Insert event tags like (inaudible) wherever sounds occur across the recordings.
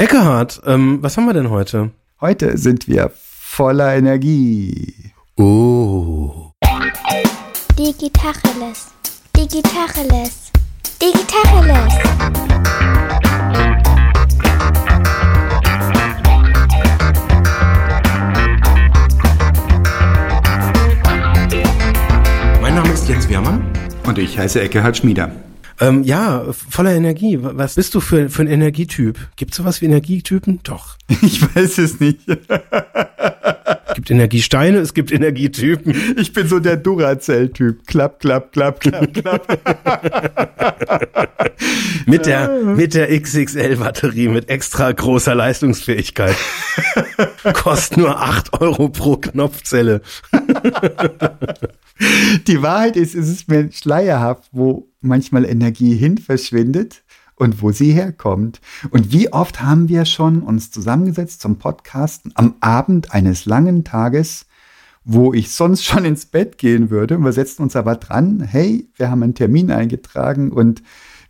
Eckehard, ähm, was haben wir denn heute? Heute sind wir voller Energie. Oh. Digitacheles. Digitacheles. Digitacheles. Mein Name ist Jens Wehrmann. Und ich heiße Eckehard Schmieder. Ähm, ja, voller Energie. Was bist du für, für ein Energietyp? Gibt es sowas wie Energietypen? Doch. (laughs) Ich weiß es nicht. Es (laughs) gibt Energiesteine, es gibt Energietypen. Ich bin so der Duracell-Typ. Klapp, klapp, klapp, klapp, (laughs) klapp. Mit der, mit der XXL-Batterie mit extra großer Leistungsfähigkeit. Kostet nur acht Euro pro Knopfzelle. Die Wahrheit ist, es ist mir schleierhaft, wo manchmal Energie hin verschwindet und wo sie herkommt. Und wie oft haben wir schon uns zusammengesetzt zum Podcasten am Abend eines langen Tages, wo ich sonst schon ins Bett gehen würde. Und wir setzen uns aber dran, hey, wir haben einen Termin eingetragen und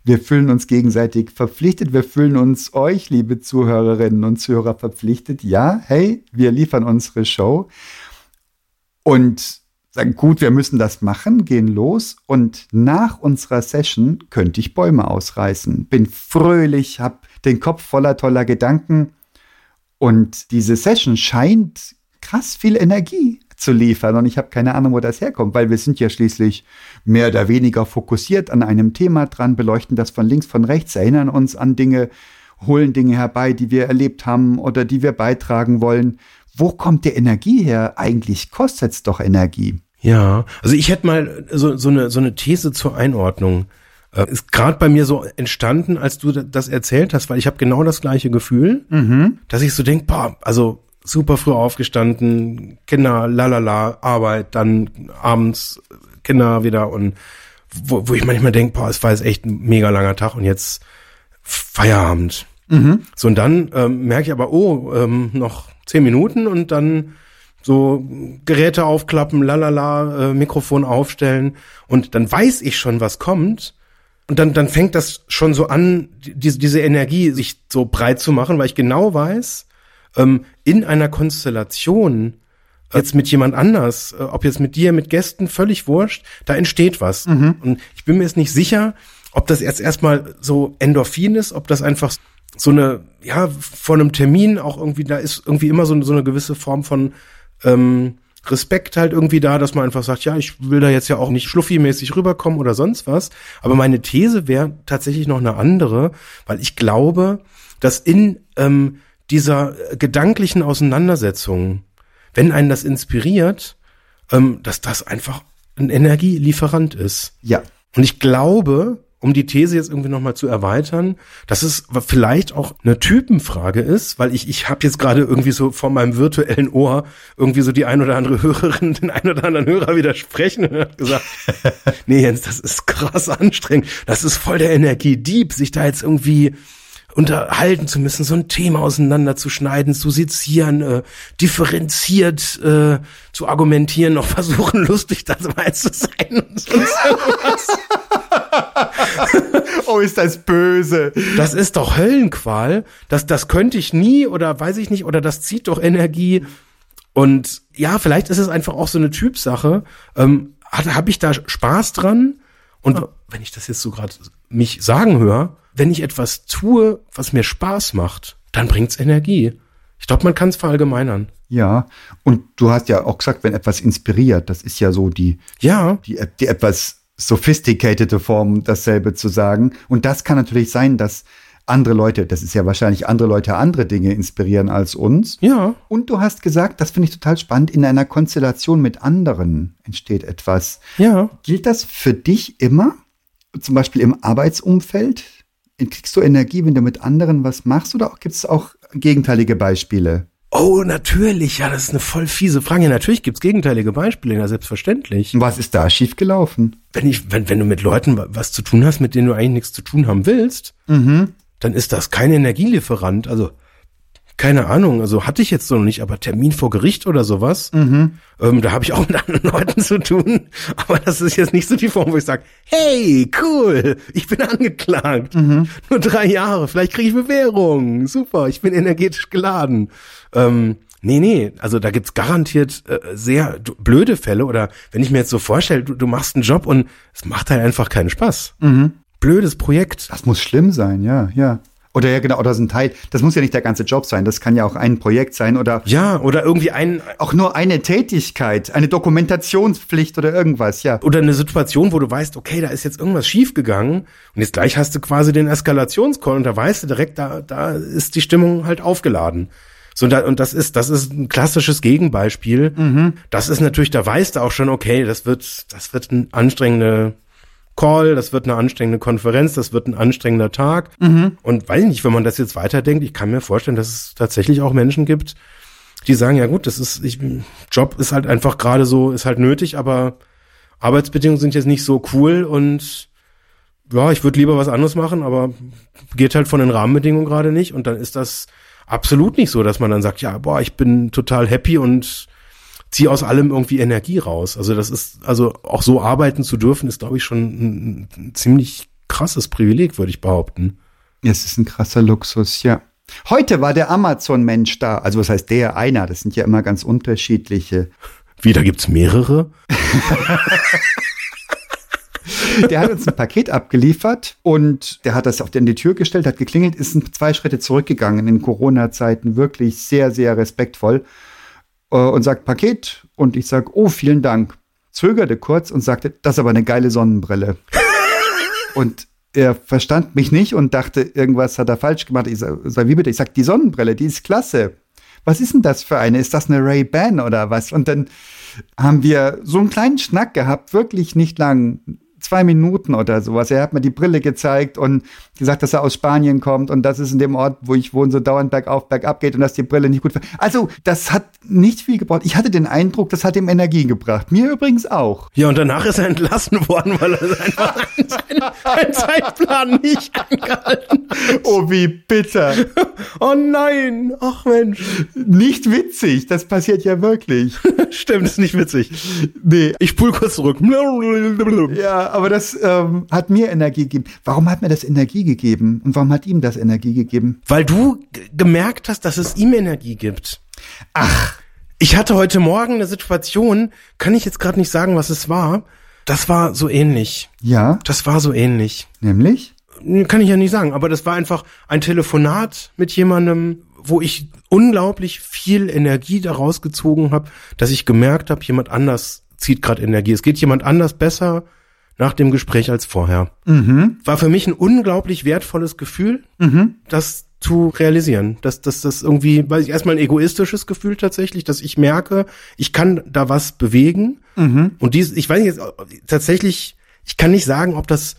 wir fühlen uns gegenseitig verpflichtet. Wir fühlen uns euch, liebe Zuhörerinnen und Zuhörer, verpflichtet. Ja, hey, wir liefern unsere Show. Und sagen, gut, wir müssen das machen, gehen los und nach unserer Session könnte ich Bäume ausreißen. Bin fröhlich, habe den Kopf voller toller Gedanken und diese Session scheint krass viel Energie zu liefern und ich habe keine Ahnung, wo das herkommt, weil wir sind ja schließlich mehr oder weniger fokussiert an einem Thema dran, beleuchten das von links, von rechts, erinnern uns an Dinge, holen Dinge herbei, die wir erlebt haben oder die wir beitragen wollen. Wo kommt die Energie her? Eigentlich kostet es doch Energie. Ja, also ich hätte mal so, so, eine, so eine These zur Einordnung. Äh, ist gerade bei mir so entstanden, als du das erzählt hast, weil ich habe genau das gleiche Gefühl, Mhm. dass ich so denk, boah, also super früh aufgestanden, Kinder, lalala, Arbeit, dann abends Kinder wieder und wo, wo ich manchmal denk, boah, es war jetzt echt ein mega langer Tag und jetzt Feierabend. Mhm. So, und dann ähm, merke ich aber, oh, ähm, noch zehn Minuten und dann so Geräte aufklappen, lalala, äh, Mikrofon aufstellen und dann weiß ich schon, was kommt. Und dann, dann fängt das schon so an, die, diese Energie sich so breit zu machen, weil ich genau weiß, ähm, in einer Konstellation, jetzt mit jemand anders, äh, ob jetzt mit dir, mit Gästen, völlig wurscht, da entsteht was. Und ich bin mir jetzt nicht sicher, ob das jetzt erstmal so Endorphin ist, ob das einfach so eine, ja, vor einem Termin auch irgendwie, da ist irgendwie immer so, so eine gewisse Form von ähm, Respekt halt irgendwie da, dass man einfach sagt, ja, ich will da jetzt ja auch nicht schluffi-mäßig rüberkommen oder sonst was. Aber meine These wäre tatsächlich noch eine andere, weil ich glaube, dass in ähm, dieser gedanklichen Auseinandersetzung, wenn einen das inspiriert, ähm, dass das einfach ein Energielieferant ist. Ja. Und ich glaube, um die These jetzt irgendwie nochmal zu erweitern, dass es vielleicht auch eine Typenfrage ist, weil ich, ich habe jetzt gerade irgendwie so vor meinem virtuellen Ohr irgendwie so die ein oder andere Hörerin, (laughs) den ein oder anderen Hörer widersprechen und hat gesagt, (laughs) nee Jens, das ist krass anstrengend, das ist voll der Energiedieb, sich da jetzt irgendwie unterhalten zu müssen, so ein Thema auseinanderzuschneiden, zu sezieren, äh, differenziert äh, zu argumentieren, noch (laughs) versuchen, lustig dabei zu sein und sonst irgendwas. (laughs) Oh, ist das böse. Das ist doch Höllenqual. Das, das könnte ich nie oder weiß ich nicht, oder das zieht doch Energie. Und ja, vielleicht ist es einfach auch so eine Typsache. Ähm, Habe ich da Spaß dran? Und wenn ich das jetzt so gerade mich sagen höre, wenn ich etwas tue, was mir Spaß macht, dann bringt's Energie. Ich glaube, man kann es verallgemeinern. Ja, und du hast ja auch gesagt, wenn etwas inspiriert, das ist ja so die, Ja, die, die etwas sophisticated Form, dasselbe zu sagen. Und das kann natürlich sein, dass andere Leute, das ist ja wahrscheinlich andere Leute andere Dinge inspirieren als uns. ja, Und du hast gesagt, das finde ich total spannend, in einer Konstellation mit anderen entsteht etwas. ja. Gilt das für dich immer? Zum Beispiel im Arbeitsumfeld? Kriegst du Energie, wenn du mit anderen was machst? Oder gibt es auch gegenteilige Beispiele? Oh, natürlich. Ja, das ist eine voll fiese Frage. Ja, natürlich gibt's gegenteilige Beispiele, ja, selbstverständlich. Was ist da schiefgelaufen? wenn ich, wenn, wenn du mit Leuten wa- was zu tun hast, mit denen du eigentlich nichts zu tun haben willst, dann ist das kein Energielieferant. Also keine Ahnung, also hatte ich jetzt noch nicht, aber Termin vor Gericht oder sowas, ähm, da habe ich auch mit anderen (laughs) Leuten zu tun. Aber das ist jetzt nicht so die Form, wo ich sage, hey, cool, ich bin angeklagt. Nur drei Jahre, vielleicht kriege ich Bewährung. Super, ich bin energetisch geladen. Ähm, nee, nee, also da gibt's garantiert äh, sehr blöde Fälle. Oder wenn ich mir jetzt so vorstelle, du, du machst einen Job und es macht halt einfach keinen Spaß. Blödes Projekt. Das muss schlimm sein, ja, ja. Oder ja, genau, oder so ein Teil. Das muss ja nicht der ganze Job sein. Das kann ja auch ein Projekt sein oder Ja, oder irgendwie ein, auch nur eine Tätigkeit, eine Dokumentationspflicht oder irgendwas, ja. oder eine Situation, wo du weißt, okay, da ist jetzt irgendwas schiefgegangen und jetzt gleich hast du quasi den Eskalationscall und da weißt du direkt, da, da ist die Stimmung halt aufgeladen. So, und, da, und das ist, das ist ein klassisches Gegenbeispiel. Das ist natürlich, da weißt du auch schon, okay, das wird, das wird ein anstrengender Call, das wird eine anstrengende Konferenz, das wird ein anstrengender Tag. Und weiß ich nicht, wenn man das jetzt weiterdenkt, ich kann mir vorstellen, dass es tatsächlich auch Menschen gibt, die sagen, ja gut, das ist, ich, Job ist halt einfach gerade so, ist halt nötig, aber Arbeitsbedingungen sind jetzt nicht so cool und ja, ich würde lieber was anderes machen, aber geht halt von den Rahmenbedingungen gerade nicht und dann ist das absolut nicht so, dass man dann sagt, ja, boah, ich bin total happy und ziehe aus allem irgendwie Energie raus. Also das ist, also auch so arbeiten zu dürfen, ist, glaube ich, schon ein, ein ziemlich krasses Privileg, würde ich behaupten. Es ist ein krasser Luxus, ja. Heute war der Amazon-Mensch da. Also was heißt der? Einer. Das sind ja immer ganz unterschiedliche. Wie, da gibt's mehrere? (laughs) Der hat uns ein Paket abgeliefert und der hat das auf die, in die Tür gestellt, hat geklingelt, ist zwei Schritte zurückgegangen in Corona-Zeiten, wirklich sehr, sehr respektvoll äh, und sagt Paket und ich sage, oh, vielen Dank. Zögerte kurz und sagte, das ist aber eine geile Sonnenbrille. (laughs) und er verstand mich nicht und dachte, irgendwas hat er falsch gemacht. Ich sage, sag, wie bitte? Ich sage, die Sonnenbrille, die ist klasse. Was ist denn das für eine? Ist das eine Ray-Ban oder was? Und dann haben wir so einen kleinen Schnack gehabt, wirklich nicht lang, zwei Minuten oder sowas. Er hat mir die Brille gezeigt und gesagt, dass er aus Spanien kommt und dass es in dem Ort, wo ich wohne, so dauernd bergauf, bergab geht und dass die Brille nicht gut. Also, das hat nicht viel gebraucht. Ich hatte den Eindruck, das hat ihm Energie gebracht. Mir übrigens auch. Ja, und danach ist er entlassen worden, weil er einfach seinen, Zeitplan nicht angehalten hat. Oh, wie bitter. Oh nein, ach Mensch. Nicht witzig. Das passiert ja wirklich. (laughs) Stimmt, ist nicht witzig. Nee. Ich spul kurz zurück. Ja, aber das ähm, hat mir Energie gegeben. Warum hat mir das Energie gegeben? Und warum hat ihm das Energie gegeben? Weil du gemerkt hast, dass es ihm Energie gibt. Ach, Ich hatte heute Morgen eine Situation, kann ich jetzt gerade nicht sagen, was es war. Das war so ähnlich. ja, Das war so ähnlich. nämlich? Kann ich ja nicht sagen, aber das war einfach ein Telefonat mit jemandem, wo ich unglaublich viel Energie daraus gezogen habe, dass ich gemerkt habe, jemand anders zieht gerade Energie. Es geht jemand anders besser nach dem Gespräch als vorher. War für mich ein unglaublich wertvolles Gefühl, das zu realisieren. Dass, dass das irgendwie, weiß ich, erstmal ein egoistisches Gefühl tatsächlich, dass ich merke, ich kann da was bewegen. Und dies, ich weiß nicht jetzt tatsächlich, ich kann nicht sagen, ob das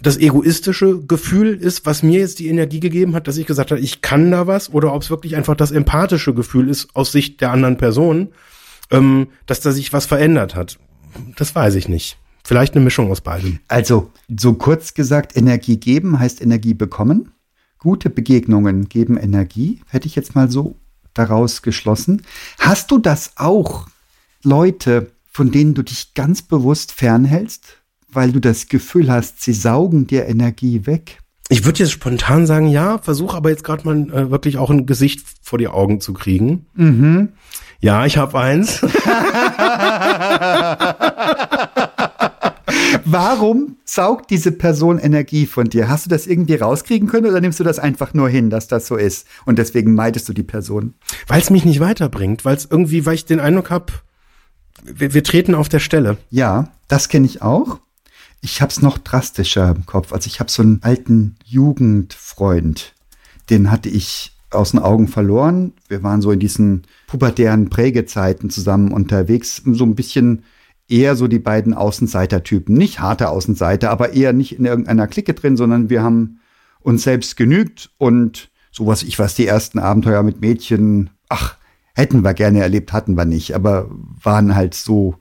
das egoistische Gefühl ist, was mir jetzt die Energie gegeben hat, dass ich gesagt habe, ich kann da was, oder ob es wirklich einfach das empathische Gefühl ist aus Sicht der anderen Person, ähm, dass da sich was verändert hat. Das weiß ich nicht. Vielleicht eine Mischung aus beidem. Also, so kurz gesagt, Energie geben heißt Energie bekommen. Gute Begegnungen geben Energie, hätte ich jetzt mal so daraus geschlossen. Hast du das auch, Leute, von denen du dich ganz bewusst fernhältst, weil du das Gefühl hast, sie saugen dir Energie weg? Ich würde jetzt spontan sagen, ja, versuche aber jetzt gerade mal äh, wirklich auch ein Gesicht vor die Augen zu kriegen. Ja, ich habe eins. (laughs) Warum saugt diese Person Energie von dir? Hast du das irgendwie rauskriegen können oder nimmst du das einfach nur hin, dass das so ist und deswegen meidest du die Person? weil es mich nicht weiterbringt, weil es irgendwie, weil ich den Eindruck habe, wir, wir treten auf der Stelle. Ja, das kenne ich auch. Ich habe es noch drastischer im Kopf. Also ich habe so einen alten Jugendfreund, den hatte ich aus den Augen verloren. Wir waren so in diesen pubertären Prägezeiten zusammen unterwegs, so ein bisschen eher so die beiden Außenseitertypen. Nicht harte Außenseiter, aber eher nicht in irgendeiner Clique drin, sondern wir haben uns selbst genügt und sowas, ich weiß, die ersten Abenteuer mit Mädchen, ach, hätten wir gerne erlebt, hatten wir nicht, aber waren halt so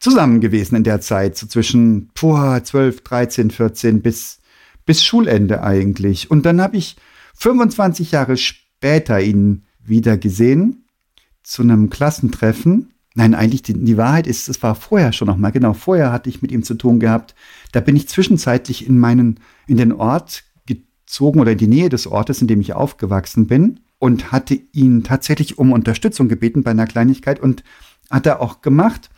zusammen gewesen in der Zeit, so zwischen puh, 12, 13, 14 bis, bis Schulende eigentlich. Und dann habe ich 25 Jahre später ihn wieder gesehen zu einem Klassentreffen. Nein, eigentlich die, die Wahrheit ist, es war vorher schon noch mal. Genau, vorher hatte ich mit ihm zu tun gehabt. Da bin ich zwischenzeitlich in meinen, in den Ort gezogen oder in die Nähe des Ortes, in dem ich aufgewachsen bin und hatte ihn tatsächlich um Unterstützung gebeten bei einer Kleinigkeit und hat er auch gemacht.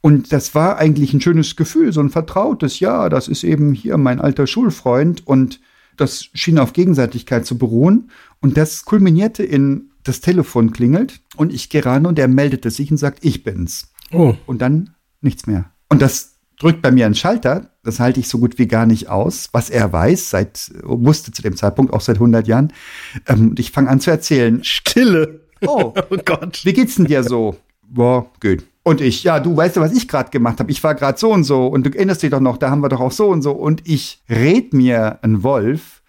Und das war eigentlich ein schönes Gefühl, so ein vertrautes, ja, das ist eben hier mein alter Schulfreund und das schien auf Gegenseitigkeit zu beruhen. Und das kulminierte in, das Telefon klingelt und ich gehe ran und er meldete sich und sagt, ich bin's. Oh. Und dann nichts mehr. Und das drückt bei mir einen Schalter, das halte ich so gut wie gar nicht aus, was er weiß, seit, wusste zu dem Zeitpunkt auch seit 100 Jahren. Ähm, und ich fange an zu erzählen. Stille. Oh, (laughs) Oh Gott. wie geht's denn dir so? Boah, gut. Und ich, ja, du weißt ja, was ich gerade gemacht habe. Ich war gerade so und so und du erinnerst dich doch noch, da haben wir doch auch so und so. Und ich red mir einen Wolf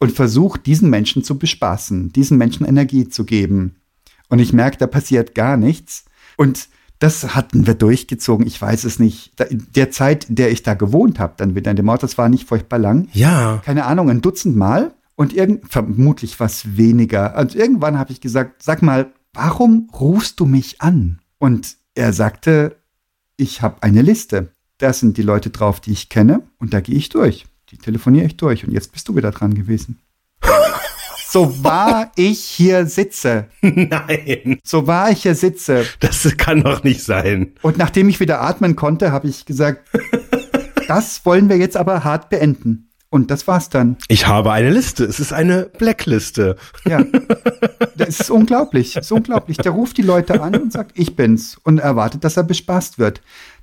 und versuche diesen Menschen zu bespaßen, diesen Menschen Energie zu geben. Und ich merke, da passiert gar nichts. Und das hatten wir durchgezogen. Ich weiß es nicht. In der Zeit, in der ich da gewohnt habe, dann wieder in dem Ort, das war nicht furchtbar lang Ja. keine Ahnung, ein Dutzend Mal und irgend, vermutlich was weniger. Und irgendwann habe ich gesagt, sag mal, warum rufst du mich an? Und er sagte, ich habe eine Liste. Da sind die Leute drauf, die ich kenne und da gehe ich durch. Die telefoniere ich durch und jetzt bist du wieder dran gewesen. (laughs) so wahr ich hier sitze, Nein. so wahr ich hier sitze. Das kann doch nicht sein. Und nachdem ich wieder atmen konnte, habe ich gesagt, (laughs) das wollen wir jetzt aber hart beenden. Und das war's dann. Ich habe eine Liste. Es ist eine Blackliste. Ja. Das ist unglaublich. Das ist unglaublich. Der ruft die Leute an und sagt, ich bin's und erwartet, dass er bespaßt wird.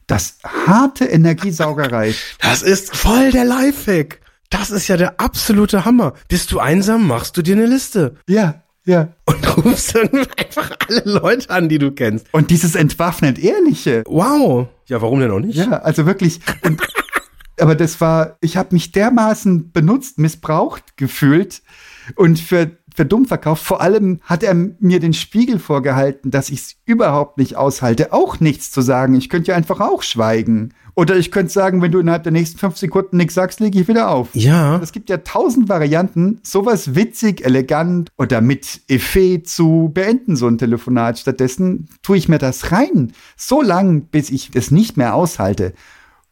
Das harte Energiesaugerei. (laughs) Das ist voll der Lifehack. Das ist ja der absolute Hammer. Bist du einsam, machst du dir eine Liste. Ja, ja. Und (laughs) rufst dann einfach alle Leute an, die du kennst. Und dieses entwaffnet Ehrliche. Wow. Ja, warum denn auch nicht? Ja, also wirklich. Und, (laughs) aber das war, ich habe mich dermaßen benutzt, missbraucht gefühlt und für, für dumm verkauft. Vor allem hat er mir den Spiegel vorgehalten, dass ich es überhaupt nicht aushalte, auch nichts zu sagen. Ich könnte ja einfach auch schweigen. Oder ich könnte sagen, wenn du innerhalb der nächsten fünf Sekunden nichts sagst, lege ich wieder auf. Ja. Es gibt ja tausend Varianten, sowas witzig, elegant oder mit Effet zu beenden, so ein Telefonat. Stattdessen tue ich mir das rein, so lang, bis ich es nicht mehr aushalte,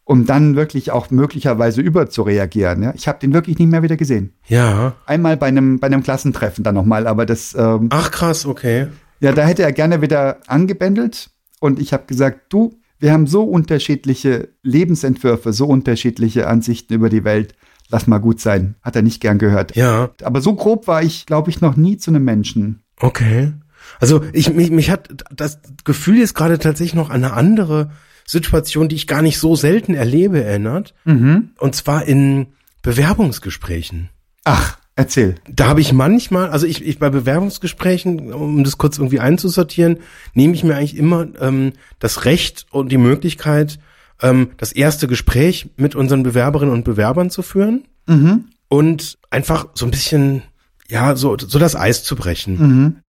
um dann wirklich auch möglicherweise überzureagieren. Ja? Ich habe den wirklich nicht mehr wieder gesehen. Ja. Einmal bei einem, bei einem Klassentreffen dann nochmal, aber das, ähm, Ach krass, okay. ja, da hätte er gerne wieder angebändelt und ich habe gesagt, du, wir haben so unterschiedliche Lebensentwürfe, so unterschiedliche Ansichten über die Welt. Lass mal gut sein. Hat er nicht gern gehört. Ja. Aber so grob war ich, glaube ich, noch nie zu einem Menschen. Okay. Also ich mich, mich hat das Gefühl jetzt gerade tatsächlich noch eine andere Situation, die ich gar nicht so selten erlebe, erinnert. Und zwar in Bewerbungsgesprächen. Ach, erzähl. Da habe ich manchmal, also ich, ich bei Bewerbungsgesprächen, um das kurz irgendwie einzusortieren, nehme ich mir eigentlich immer ähm, das Recht und die Möglichkeit, ähm, das erste Gespräch mit unseren Bewerberinnen und Bewerbern zu führen und einfach so ein bisschen, ja, so, so das Eis zu brechen.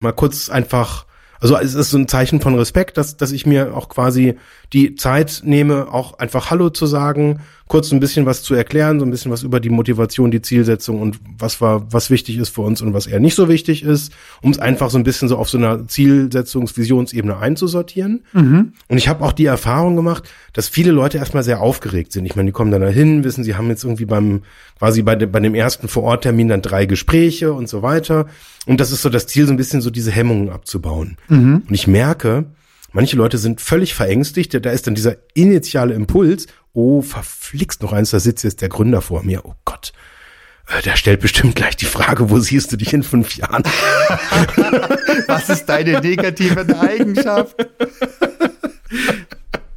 Mal kurz einfach, also es ist so ein Zeichen von Respekt, dass, dass ich mir auch quasi die Zeit nehme, auch einfach Hallo zu sagen, kurz ein bisschen was zu erklären, so ein bisschen was über die Motivation, die Zielsetzung und was war, was wichtig ist für uns und was eher nicht so wichtig ist, um es einfach so ein bisschen so auf so einer Zielsetzungs-, Visionsebene einzusortieren. Und ich habe auch die Erfahrung gemacht, dass viele Leute erstmal sehr aufgeregt sind. Ich meine, die kommen dann dahin, wissen, sie haben jetzt irgendwie beim, quasi bei, de, bei dem ersten Vororttermin dann drei Gespräche und so weiter. Und das ist so das Ziel, so ein bisschen so diese Hemmungen abzubauen. Und ich merke, manche Leute sind völlig verängstigt. Da ist dann dieser initiale Impuls, oh, verflixt noch eins, da sitzt jetzt der Gründer vor mir. Oh Gott. Äh, Der stellt bestimmt gleich die Frage, wo siehst du dich in fünf Jahren? (laughs) Was ist deine negative Eigenschaft? (laughs)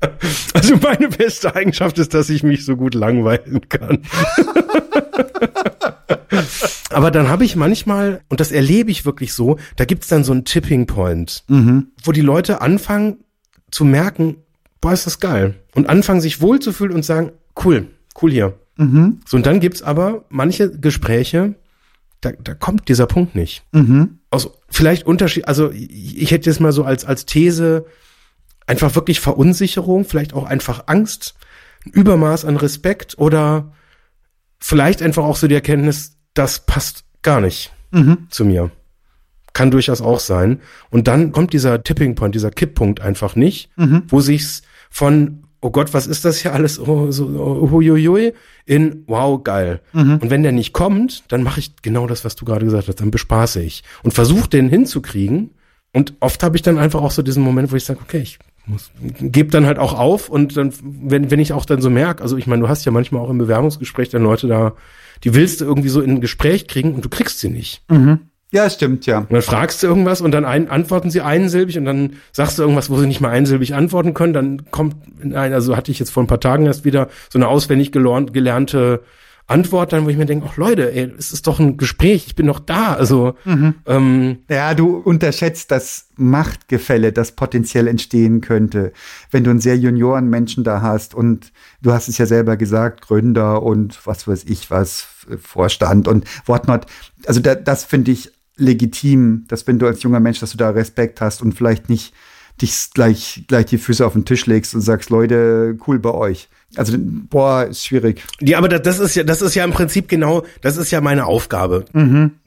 (laughs) Also meine beste Eigenschaft ist, dass ich mich so gut langweilen kann. (laughs) Aber dann habe ich manchmal, und das erlebe ich wirklich so, da gibt's dann so einen Tipping Point, wo die Leute anfangen zu merken, boah, ist das geil. Und anfangen sich wohlzufühlen und sagen, cool, cool hier. So, und dann gibt's aber manche Gespräche, da, da kommt dieser Punkt nicht. Aus vielleicht Unterschied, also ich, ich hätte jetzt mal so als, als These einfach wirklich Verunsicherung, vielleicht auch einfach Angst, ein Übermaß an Respekt oder vielleicht einfach auch so die Erkenntnis, das passt gar nicht zu mir. kann durchaus auch sein. Und dann kommt dieser Tipping Point, dieser Kipppunkt einfach nicht, wo sich's von oh Gott, was ist das hier alles? Oh, so, oh, huiuiui, in wow, geil. Und wenn der nicht kommt, dann mache ich genau das, was du gerade gesagt hast, dann bespaße ich und versuche den hinzukriegen. Und oft habe ich dann einfach auch so diesen Moment, wo ich sage, okay, ich gebe dann halt auch auf und dann, wenn, wenn ich auch dann so merke, also ich meine, du hast ja manchmal auch im Bewerbungsgespräch dann Leute da, die willst du irgendwie so in ein Gespräch kriegen und du kriegst sie nicht. Ja, stimmt, ja. Und dann fragst du irgendwas und dann ein, antworten sie einsilbig und dann sagst du irgendwas, wo sie nicht mal einsilbig antworten können. Dann kommt, nein, also hatte ich jetzt vor ein paar Tagen erst wieder so eine auswendig gelernt, gelernte Antwort, dann wo ich mir denke, ach Leute, ey, es ist doch ein Gespräch, ich bin doch da. Also ähm, Ja, du unterschätzt das Machtgefälle, das potenziell entstehen könnte, wenn du einen sehr junioren Menschen da hast und du hast es ja selber gesagt, Gründer und was weiß ich was, Vorstand und whatnot. Also da, das finde ich legitim, dass wenn du als junger Mensch, dass du da Respekt hast und vielleicht nicht dich gleich, gleich die Füße auf den Tisch legst und sagst, Leute, cool bei euch. Also, boah, ist schwierig. Ja, aber das, das ist ja, das ist ja im Prinzip genau, das ist ja meine Aufgabe,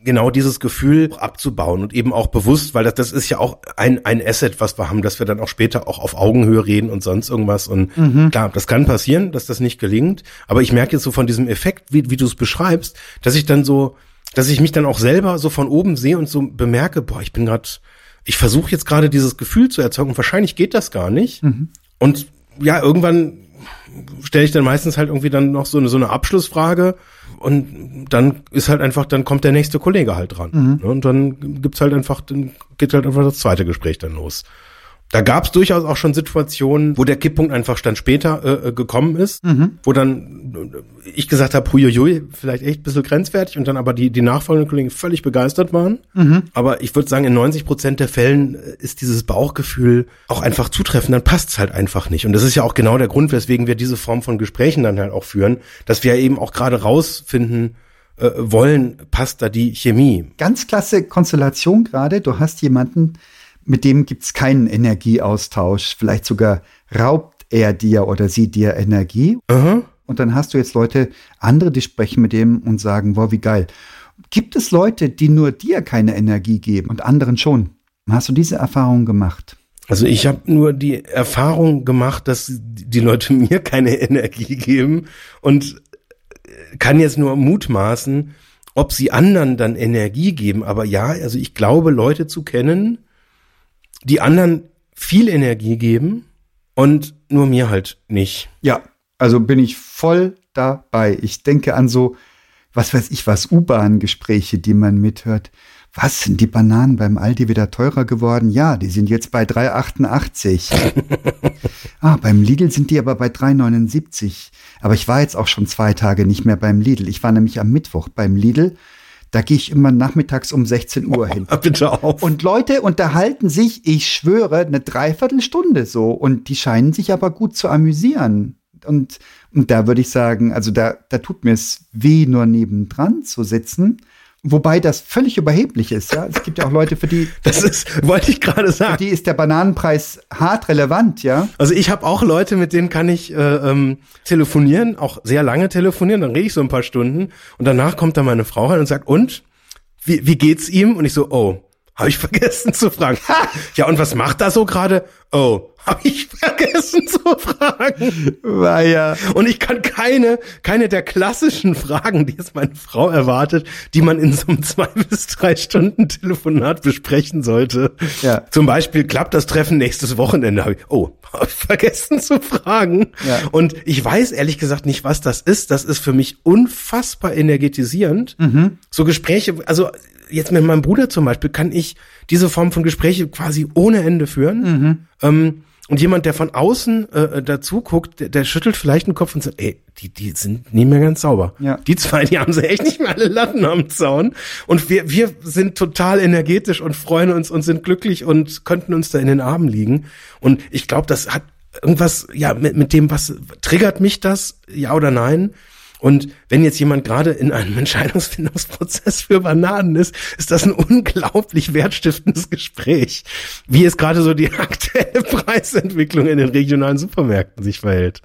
genau dieses Gefühl abzubauen und eben auch bewusst, weil das, das ist ja auch ein, ein Asset, was wir haben, dass wir dann auch später auch auf Augenhöhe reden und sonst irgendwas. Und klar, das kann passieren, dass das nicht gelingt. Aber ich merke jetzt so von diesem Effekt, wie, wie du es beschreibst, dass ich dann so, dass ich mich dann auch selber so von oben sehe und so bemerke, boah, ich bin gerade, ich versuche jetzt gerade dieses Gefühl zu erzeugen. Wahrscheinlich geht das gar nicht. Und ja, irgendwann stelle ich dann meistens halt irgendwie dann noch so eine, so eine Abschlussfrage und dann ist halt einfach, dann kommt der nächste Kollege halt dran. Ne? Und dann gibt's halt einfach, dann geht halt einfach das zweite Gespräch dann los. Da gab's durchaus auch schon Situationen, wo der Kipppunkt einfach dann später äh, äh, gekommen ist, wo dann äh, ich gesagt habe, huiuiui, vielleicht echt ein bisschen grenzwertig und dann aber die, die nachfolgenden Kollegen völlig begeistert waren. Aber ich würde sagen, in 90 Prozent der Fällen äh, ist dieses Bauchgefühl auch einfach zutreffend, dann passt's halt einfach nicht. Und das ist ja auch genau der Grund, weswegen wir diese Form von Gesprächen dann halt auch führen, dass wir eben auch gerade rausfinden äh, wollen, passt da die Chemie. Ganz klasse Konstellation gerade. Du hast jemanden, mit dem gibt's keinen Energieaustausch. Vielleicht sogar raubt er dir oder sie dir Energie. Aha. Und dann hast du jetzt Leute, andere, die sprechen mit dem und sagen, wow, wie geil. Gibt es Leute, die nur dir keine Energie geben und anderen schon? Hast du diese Erfahrung gemacht? Also ich habe nur die Erfahrung gemacht, dass die Leute (laughs) mir keine Energie geben und kann jetzt nur mutmaßen, ob sie anderen dann Energie geben. Aber ja, also ich glaube, Leute zu kennen, die anderen viel Energie geben und nur mir halt nicht. Ja, also bin ich voll dabei. Ich denke an so, was weiß ich was, U-Bahn-Gespräche, die man mithört. Was sind die Bananen beim Aldi wieder teurer geworden? Ja, die sind jetzt bei 3,88. (laughs) ah, beim Lidl sind die aber bei 3,79. Aber ich war jetzt auch schon zwei Tage nicht mehr beim Lidl. Ich war nämlich am Mittwoch beim Lidl. Da gehe ich immer nachmittags um 16 Uhr hin. (laughs) Bitte auf. Und Leute unterhalten sich, ich schwöre, eine Dreiviertelstunde so. Und die scheinen sich aber gut zu amüsieren. Und, und da würde ich sagen, also da, da tut mir es weh, nur nebendran zu sitzen. Wobei das völlig überheblich ist. Ja, es gibt ja auch Leute, für die, (laughs) Das ist, wollte ich gerade für sagen. die ist der Bananenpreis hart relevant. Ja, Also ich habe auch Leute, mit denen kann ich äh, ähm, telefonieren, auch sehr lange telefonieren, dann rede ich so ein paar Stunden und danach kommt dann meine Frau rein und sagt, und? Wie, wie geht's ihm? Und ich so, oh, habe ich vergessen zu fragen. (laughs) ja, und was macht er so gerade? Oh, habe ich vergessen zu fragen. war ja. Und ich kann keine, keine der klassischen Fragen, die jetzt meine Frau erwartet, die man in so einem zwei (laughs) bis drei Stunden Telefonat besprechen sollte. Ja. Zum Beispiel, klappt das Treffen nächstes Wochenende? Hab ich, oh, hab ich vergessen zu fragen. Ja. Und ich weiß ehrlich gesagt nicht, was das ist. Das ist für mich unfassbar energetisierend. Mhm. So Gespräche, also jetzt mit meinem Bruder zum Beispiel, kann ich diese Form von Gespräche quasi ohne Ende führen. Mhm. Ähm, und jemand, der von außen äh, dazu guckt, der, der schüttelt vielleicht den Kopf und sagt, ey, die, die sind nicht mehr ganz sauber. Ja. Die zwei, die haben sie echt nicht mehr alle Latten am Zaun. Und wir, wir sind total energetisch und freuen uns und sind glücklich und könnten uns da in den Armen liegen. Und ich glaube, das hat irgendwas, ja, mit, mit dem, was triggert mich das, ja oder nein? Und wenn jetzt jemand gerade in einem (laughs) Entscheidungsfindungsprozess für Bananen ist, ist das ein unglaublich wertstiftendes Gespräch, wie es gerade so die (laughs) aktuelle Preisentwicklung in den regionalen Supermärkten sich verhält.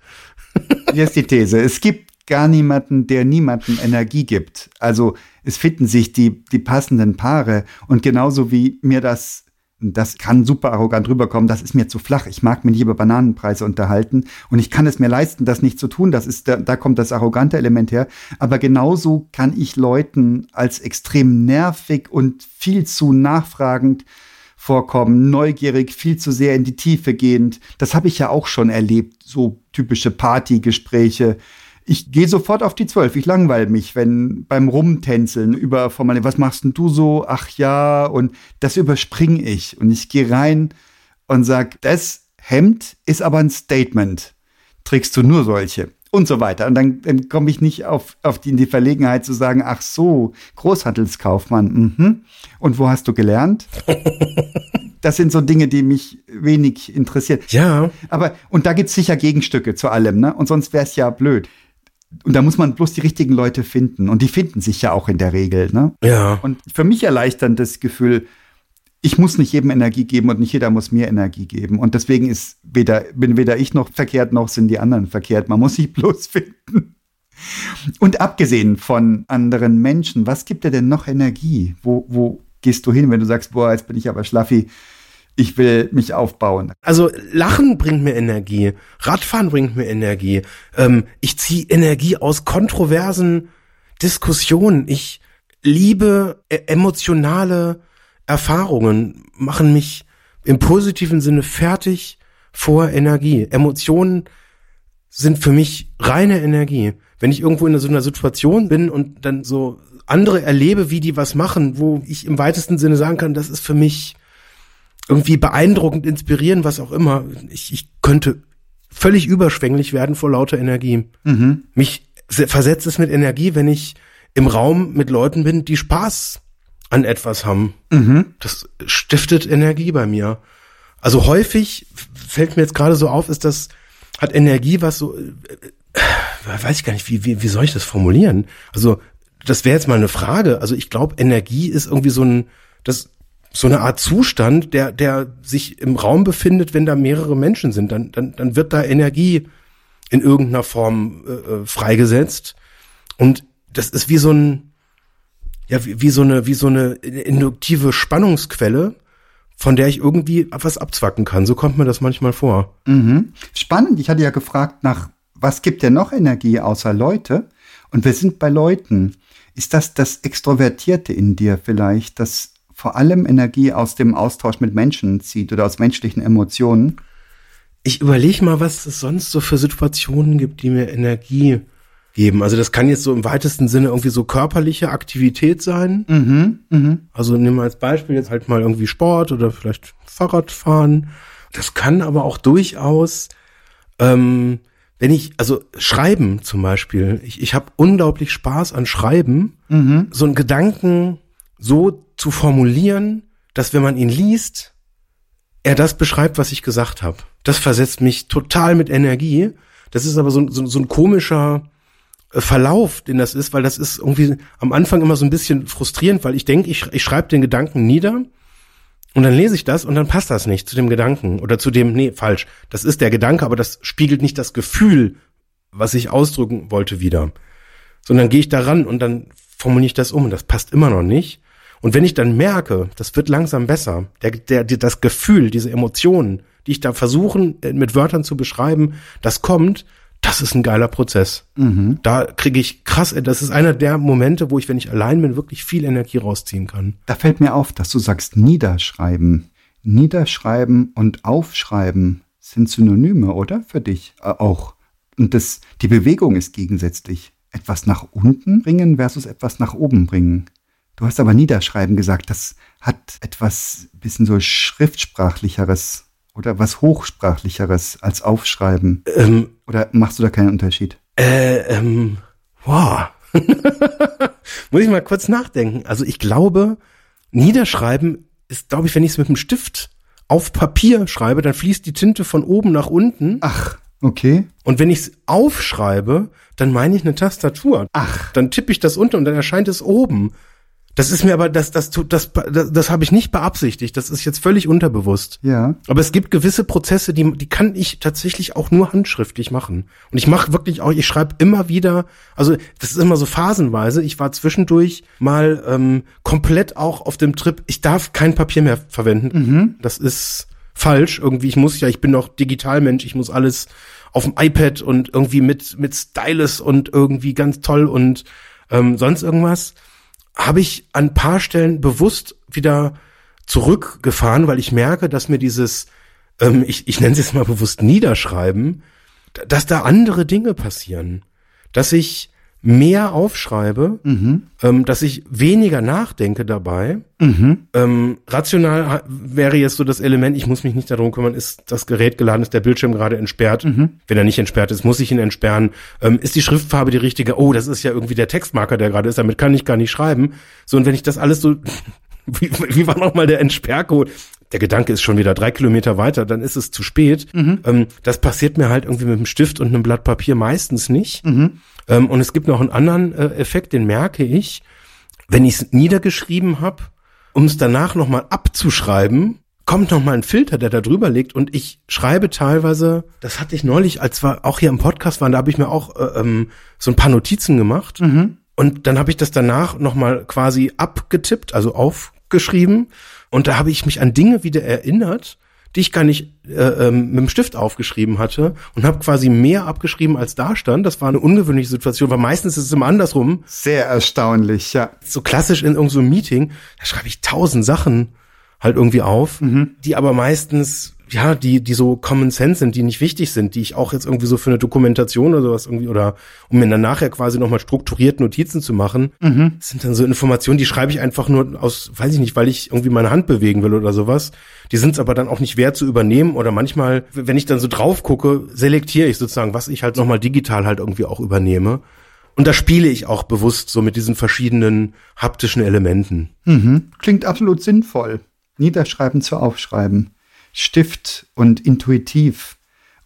Hier ist die These. Es gibt gar niemanden, der niemanden Energie gibt. Also es finden sich die, die passenden Paare. Und genauso wie mir das das kann super arrogant rüberkommen, das ist mir zu flach. Ich mag mich über Bananenpreise unterhalten und ich kann es mir leisten, das nicht zu tun. Das ist, da, da kommt das arrogante Element her. Aber genauso kann ich Leuten als extrem nervig und viel zu nachfragend vorkommen, neugierig, viel zu sehr in die Tiefe gehend. Das habe ich ja auch schon erlebt, so typische Partygespräche ich gehe sofort auf die zwölf. Ich langweile mich, wenn beim Rumtänzeln über Formal, was machst denn du so? Ach ja, und das überspringe ich. Und ich gehe rein und sag, das Hemd ist aber ein Statement. Trägst du nur solche? Und so weiter. Und dann, dann komme ich nicht auf, auf die, in die Verlegenheit zu sagen, ach so, Großhandelskaufmann, mhm. Und wo hast du gelernt? (laughs) das sind so Dinge, die mich wenig interessieren. Ja. Aber, und da gibt's sicher Gegenstücke zu allem, ne? Und sonst wäre es ja blöd. Und da muss man bloß die richtigen Leute finden. Und die finden sich ja auch in der Regel. Ne? Ja. Und für mich erleichtert das Gefühl, ich muss nicht jedem Energie geben und nicht jeder muss mir Energie geben. Und deswegen ist weder, bin weder ich noch verkehrt, noch sind die anderen verkehrt. Man muss sich (laughs) bloß finden. Und abgesehen von anderen Menschen, was gibt dir denn noch Energie? Wo, wo gehst du hin, wenn du sagst, boah, jetzt bin ich aber schlaffi? Ich will mich aufbauen. Also Lachen bringt mir Energie, Radfahren bringt mir Energie. Ähm, ich ziehe Energie aus kontroversen Diskussionen. Ich liebe e emotionale Erfahrungen, machen mich im positiven Sinne fertig vor Energie. Emotionen sind für mich reine Energie. Wenn ich irgendwo in so einer Situation bin und dann so andere erlebe, wie die was machen, wo ich im weitesten Sinne sagen kann, das ist für mich irgendwie beeindruckend, inspirieren, was auch immer. Ich, ich könnte völlig überschwänglich werden vor lauter Energie. Mhm. Mich versetzt es mit Energie, wenn ich im Raum mit Leuten bin, die Spaß an etwas haben. Mhm. Das stiftet Energie bei mir. Also häufig fällt mir jetzt gerade so auf, ist das hat Energie, was so äh, äh, weiß ich gar nicht, wie, wie, wie soll ich das formulieren? Also das wäre jetzt mal eine Frage. Also ich glaube, Energie ist irgendwie so ein das so eine Art Zustand, der, der sich im Raum befindet, wenn da mehrere Menschen sind. Dann, dann, dann wird da Energie in irgendeiner Form äh, äh, freigesetzt. Und das ist wie so ein, ja, wie, wie so eine, wie so eine induktive Spannungsquelle, von der ich irgendwie was abzwacken kann. So kommt mir das manchmal vor. Mhm. Spannend. Ich hatte ja gefragt nach, was gibt denn noch Energie außer Leute? Und wir sind bei Leuten. Ist das das Extrovertierte in dir vielleicht, das vor allem Energie aus dem Austausch mit Menschen zieht oder aus menschlichen Emotionen. Ich überlege mal, was es sonst so für Situationen gibt, die mir Energie geben. Also das kann jetzt so im weitesten Sinne irgendwie so körperliche Aktivität sein. Mhm, mh. Also nehmen wir als Beispiel jetzt halt mal irgendwie Sport oder vielleicht Fahrradfahren. Das kann aber auch durchaus, ähm, wenn ich, also Schreiben zum Beispiel, ich, ich habe unglaublich Spaß an Schreiben, mhm. so einen Gedanken so zu formulieren, dass wenn man ihn liest, er das beschreibt, was ich gesagt habe. Das versetzt mich total mit Energie. Das ist aber so, so, so ein komischer äh, Verlauf, den das ist, weil das ist irgendwie am Anfang immer so ein bisschen frustrierend, weil ich denke, ich, ich schreibe den Gedanken nieder und dann lese ich das und dann passt das nicht zu dem Gedanken oder zu dem, nee, falsch. Das ist der Gedanke, aber das spiegelt nicht das Gefühl, was ich ausdrücken wollte wieder. Sondern gehe ich daran und dann formuliere ich das um und das passt immer noch nicht. Und wenn ich dann merke, das wird langsam besser, der, der, das Gefühl, diese Emotionen, die ich da versuchen äh, mit Wörtern zu beschreiben, das kommt, das ist ein geiler Prozess. Mhm. Da kriege ich krass, das ist einer der Momente, wo ich, wenn ich allein bin, wirklich viel Energie rausziehen kann. Da fällt mir auf, dass du sagst Niederschreiben. Niederschreiben und Aufschreiben sind Synonyme, oder? Für dich äh, auch. Und das, die Bewegung ist gegensätzlich. Etwas nach unten bringen versus etwas nach oben bringen. Du hast aber Niederschreiben gesagt, das hat etwas bisschen so schriftsprachlicheres oder was hochsprachlicheres als Aufschreiben. Ähm, oder machst du da keinen Unterschied? Äh, ähm, wow. (laughs) Muss ich mal kurz nachdenken. Also ich glaube, Niederschreiben ist, glaube ich, wenn ich es mit dem Stift auf Papier schreibe, dann fließt die Tinte von oben nach unten. Ach, okay. Und wenn ich es aufschreibe, dann meine ich eine Tastatur. Ach. Dann tippe ich das unter und dann erscheint es oben. Das ist mir aber, das, das, tut- das, das, das habe ich nicht beabsichtigt. Das ist jetzt völlig unterbewusst. Ja. Aber es gibt gewisse Prozesse, die, die kann ich tatsächlich auch nur handschriftlich machen. Und ich mache wirklich auch, ich schreibe immer wieder, also das ist immer so phasenweise. Ich war zwischendurch mal ähm, komplett auch auf dem Trip, ich darf kein Papier mehr verwenden. Das ist falsch. Irgendwie, ich muss ja, ich bin noch Digitalmensch, ich muss alles auf dem iPad und irgendwie mit, mit Stylus und irgendwie ganz toll und ähm, sonst irgendwas habe ich an paar Stellen bewusst wieder zurückgefahren, weil ich merke, dass mir dieses, ähm, ich, ich nenne es jetzt mal bewusst Niederschreiben, dass da andere Dinge passieren. Dass ich mehr aufschreibe, ähm, dass ich weniger nachdenke dabei. Ähm, rational wäre jetzt so das Element, ich muss mich nicht darum kümmern, ist das Gerät geladen, ist der Bildschirm gerade entsperrt. Wenn er nicht entsperrt ist, muss ich ihn entsperren. Ähm, ist die Schriftfarbe die richtige? Oh, das ist ja irgendwie der Textmarker, der gerade ist, damit kann ich gar nicht schreiben. So, und wenn ich das alles so, (laughs) wie, wie war nochmal der Entsperrcode? Der Gedanke ist schon wieder drei Kilometer weiter, dann ist es zu spät. Ähm, das passiert mir halt irgendwie mit einem Stift und einem Blatt Papier meistens nicht. Ähm, und es gibt noch einen anderen äh, Effekt, den merke ich, wenn ich es niedergeschrieben habe, um es danach nochmal abzuschreiben, kommt nochmal ein Filter, der da drüber liegt und ich schreibe teilweise, das hatte ich neulich, als wir auch hier im Podcast waren, da habe ich mir auch äh, ähm, so ein paar Notizen gemacht. Und dann habe ich das danach nochmal quasi abgetippt, also aufgeschrieben und da habe ich mich an Dinge wieder erinnert, die ich gar nicht äh, ähm, mit dem Stift aufgeschrieben hatte und habe quasi mehr abgeschrieben, als da stand. Das war eine ungewöhnliche Situation, weil meistens ist es immer andersrum Sehr erstaunlich, ja. so klassisch in irgendeinem so Meeting, da schreibe ich tausend Sachen halt irgendwie auf, die aber meistens, ja, die, die so Common Sense sind, die nicht wichtig sind, die ich auch jetzt irgendwie so für eine Dokumentation oder sowas irgendwie oder um mir dann nachher quasi nochmal strukturiert Notizen zu machen, das sind dann so Informationen, die schreibe ich einfach nur aus, weiß ich nicht, weil ich irgendwie meine Hand bewegen will oder sowas. Die sind es aber dann auch nicht wert zu übernehmen oder manchmal, wenn ich dann so drauf gucke, selektiere ich sozusagen, was ich halt nochmal digital halt irgendwie auch übernehme. Und da spiele ich auch bewusst so mit diesen verschiedenen haptischen Elementen. Mhm. Klingt absolut sinnvoll. Niederschreiben zu aufschreiben. Stift und intuitiv.